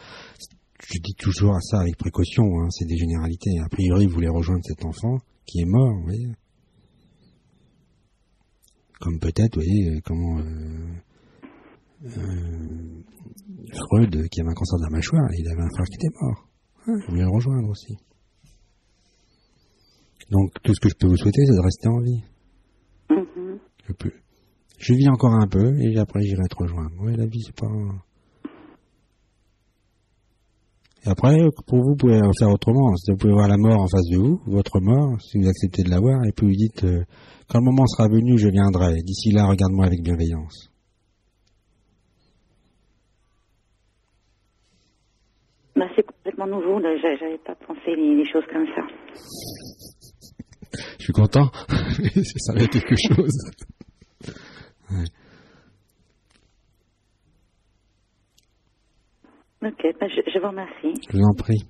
Je dis toujours à ça avec précaution, hein, c'est des généralités. A priori vous voulez rejoindre cet enfant qui est mort, vous voyez. Comme peut-être, vous voyez, comment euh, euh, Freud qui avait un cancer de la mâchoire, il avait un frère qui était mort. Hein, vous voulez le rejoindre aussi. Donc tout ce que je peux vous souhaiter, c'est de rester en vie. Mm-hmm. Je peux. Je vis encore un peu et après j'irai te rejoindre. Oui, la vie c'est pas. Et après, pour vous, vous pouvez faire autrement. Vous pouvez voir la mort en face de vous, votre mort, si vous acceptez de la voir, et puis vous dites euh, quand le moment sera venu, je viendrai. D'ici là, regarde-moi avec bienveillance. Bah, c'est complètement nouveau. J'avais pas pensé les, choses comme ça. je suis content. ça va être quelque chose. Ok, ben, je, vous remercie. Je vous en prie.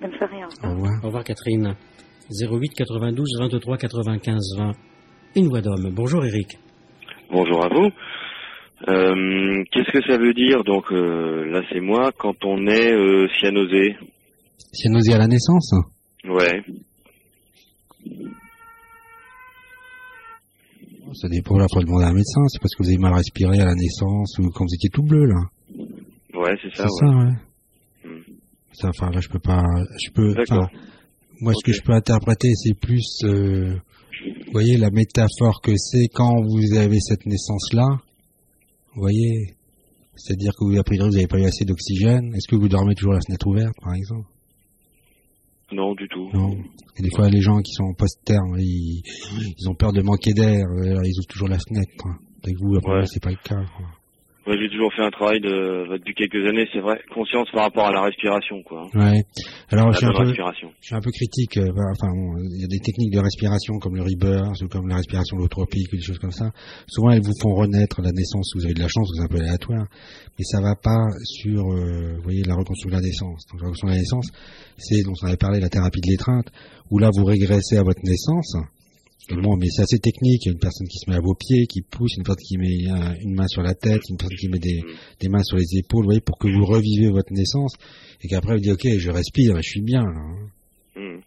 Bonne soirée, au revoir. Au revoir, au revoir Catherine. 08 92 23 95 20. Une voix d'homme. Bonjour Eric. Bonjour à vous. Euh, qu'est-ce que ça veut dire? Donc euh, là c'est moi quand on est euh, cyanosé. Cyanosé à la naissance? Ouais. Ça dépend, là, faut demander à un médecin. C'est parce que vous avez mal respiré à la naissance ou quand vous étiez tout bleu, là. Ouais, c'est ça, C'est ça, ouais. Hmm. Ça, enfin, là, je peux pas, je peux, moi, ce que je peux interpréter, c'est plus, euh, vous voyez, la métaphore que c'est quand vous avez cette naissance-là. Vous voyez? C'est-à-dire que vous, a priori, vous n'avez pas eu assez d'oxygène. Est-ce que vous dormez toujours la fenêtre ouverte, par exemple? Non, du tout. Non. Et des fois, les gens qui sont en post-terme, ils, ils ont peur de manquer d'air, euh, alors ils ouvrent toujours la fenêtre. Quoi. Avec vous, après, Ouais. c'est pas le cas. quoi. Ouais, j'ai toujours fait un travail de, depuis quelques années, c'est vrai, conscience par rapport à la respiration, quoi. Ouais. Alors, je suis, un peu, je suis un peu critique. euh, voilà, enfin, bon, il y a des techniques de respiration comme le rebirth ou comme la respiration holotropique des choses comme ça. Souvent, elles vous font renaître la naissance. Vous avez de la chance, c'est un peu aléatoire, mais ça va pas sur, euh, vous voyez, la reconstruction de la naissance. Donc, la reconstruction de la naissance, c'est dont on avait parlé, la thérapie de l'étreinte, où là, vous régressez à votre naissance. Bon, mais c'est assez technique. Il y a une personne qui se met à vos pieds, qui pousse, une personne qui met une main sur la tête, une personne qui met des, des mains sur les épaules, vous voyez, pour que vous revivez votre naissance, et qu'après vous dites, ok, je respire, je suis bien, là. Mhm.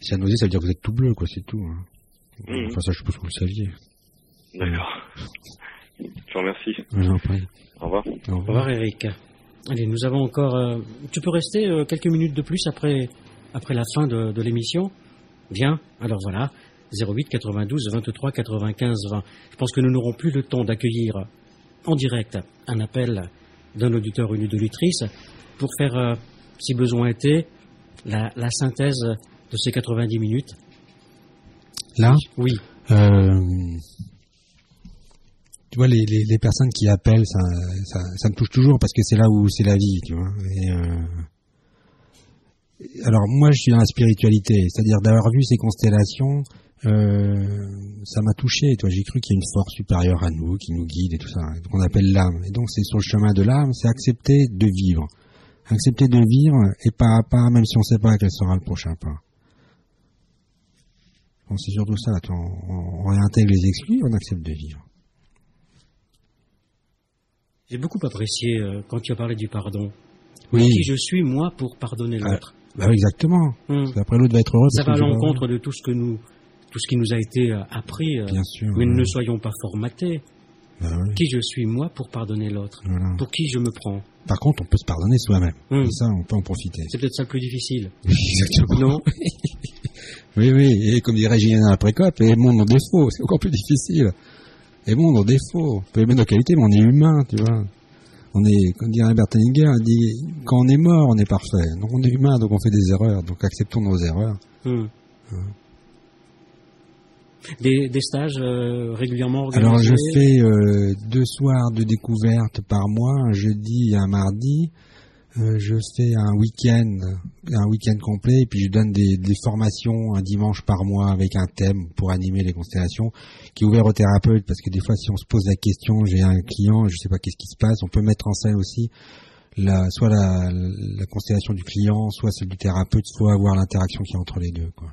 Si la nausée, ça veut dire que vous êtes tout bleu, quoi, c'est tout. hein. Mhm. Enfin, ça, je suppose que vous le saviez. D'accord. Je vous remercie. Je vous en prie. Au revoir. Au revoir. revoir Eric. Allez, nous avons encore... euh, tu peux rester euh, quelques minutes de plus après, après la fin de, de l'émission Bien, alors voilà, 08 92 23 95 20. Je pense que nous n'aurons plus le temps d'accueillir en direct un appel d'un auditeur ou une auditrice pour faire, euh, si besoin était, la, la synthèse de ces 90 minutes. Là, Oui, euh, tu vois, les, les, les personnes qui appellent, ça, ça, ça me touche toujours parce que c'est là où c'est la vie, tu vois. Et, euh, alors, moi, je suis dans la spiritualité, c'est-à-dire d'avoir vu ces constellations, euh, ça m'a touché. Toi, j'ai cru qu'il y a une force supérieure à nous qui nous guide et tout ça, qu'on appelle l'âme. Et donc, c'est sur le chemin de l'âme, c'est accepter de vivre, accepter de vivre et pas à pas, même si on ne sait pas quel sera le prochain pas. Bon, c'est surtout ça. toi, on, on réintègre les exclus, on accepte de vivre. j'ai beaucoup apprécié euh, quand tu as parlé du pardon. Oui, Qui je suis, moi, pour pardonner Ah, l'autre bah oui, exactement. Parce qu'après l'autre va être heureux. Ça va à l'encontre de tout ce que nous, tout ce qui nous a été euh, appris. euh, Bien sûr. mais ouais. ne soyons pas formatés. Bah oui, Qui je suis moi pour pardonner l'autre? Voilà. Pour qui je me prends? Par contre, on peut se pardonner soi-même. Et ça, on peut en profiter. C'est peut-être ça le plus difficile. Exactement. Non? Oui, oui. Et comme dirait Julien Précope, aimons nos défauts. C'est encore plus difficile. Aimons nos défauts. On peut aimer nos qualités, mais on est humain, tu vois. On est, comme dirait Bertrand Inger, il dit, quand on est mort, on est parfait. Donc on est humain, donc on fait des erreurs. Donc acceptons nos erreurs. Hum. Des, des stages euh, régulièrement organisés Alors je fais euh, deux soirs de découverte par mois, un jeudi et un mardi. Euh, je fais un week-end, un week-end complet, et puis je donne des, formations un dimanche par mois avec un thème pour animer les constellations, qui est ouvert aux thérapeutes, parce que des fois si on se pose la question, j'ai un client, je sais pas qu'est-ce qui se passe, on peut mettre en scène aussi la, soit la, la constellation du client, soit celle du thérapeute, soit avoir l'interaction qui est entre les deux. Quoi.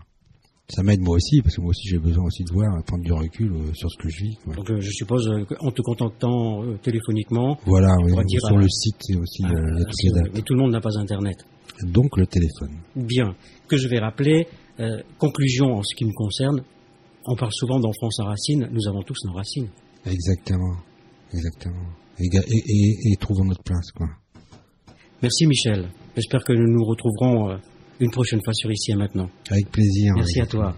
Ça m'aide moi aussi, parce que moi aussi j'ai besoin aussi de voir, prendre du recul euh, sur ce que je vis. Donc euh, je suppose euh, en te contactant euh, téléphoniquement. Voilà, oui, dire sur le site c'est aussi Ah, il y a toutes les c'est- dates. mais tout le monde n'a pas Internet. Donc le téléphone. Bien. Que je vais rappeler. conclusion en ce qui me concerne. On parle souvent d'enfance à racines. Nous avons tous nos racines. Exactement, exactement. Et, et, et- et trouvons notre place, quoi. Merci Michel. J'espère que nous nous retrouverons une prochaine fois sur Ici et Maintenant. Avec plaisir. Merci à toi.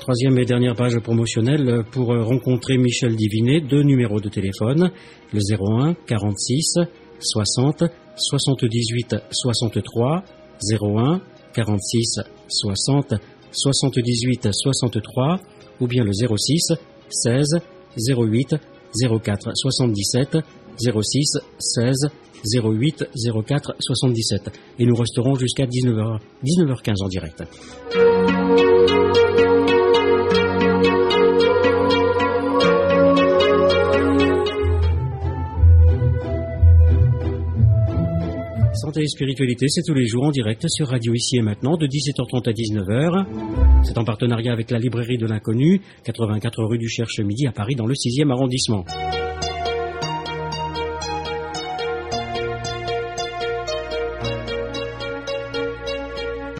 Troisième et dernière page promotionnelle pour rencontrer Michel Divinet, deux numéros de téléphone, le 01 46 60 78 63, 01 46 60 78 63, ou bien le 06 16 08 04 77 06 16 08 04 77. Et nous resterons jusqu'à 19h, 19h15 en direct. Et spiritualité, c'est tous les jours en direct sur Radio Ici et Maintenant de 17h30 à 19h. C'est en partenariat avec la librairie de l'inconnu, 84 rue du Cherche Midi à Paris dans le 6e arrondissement.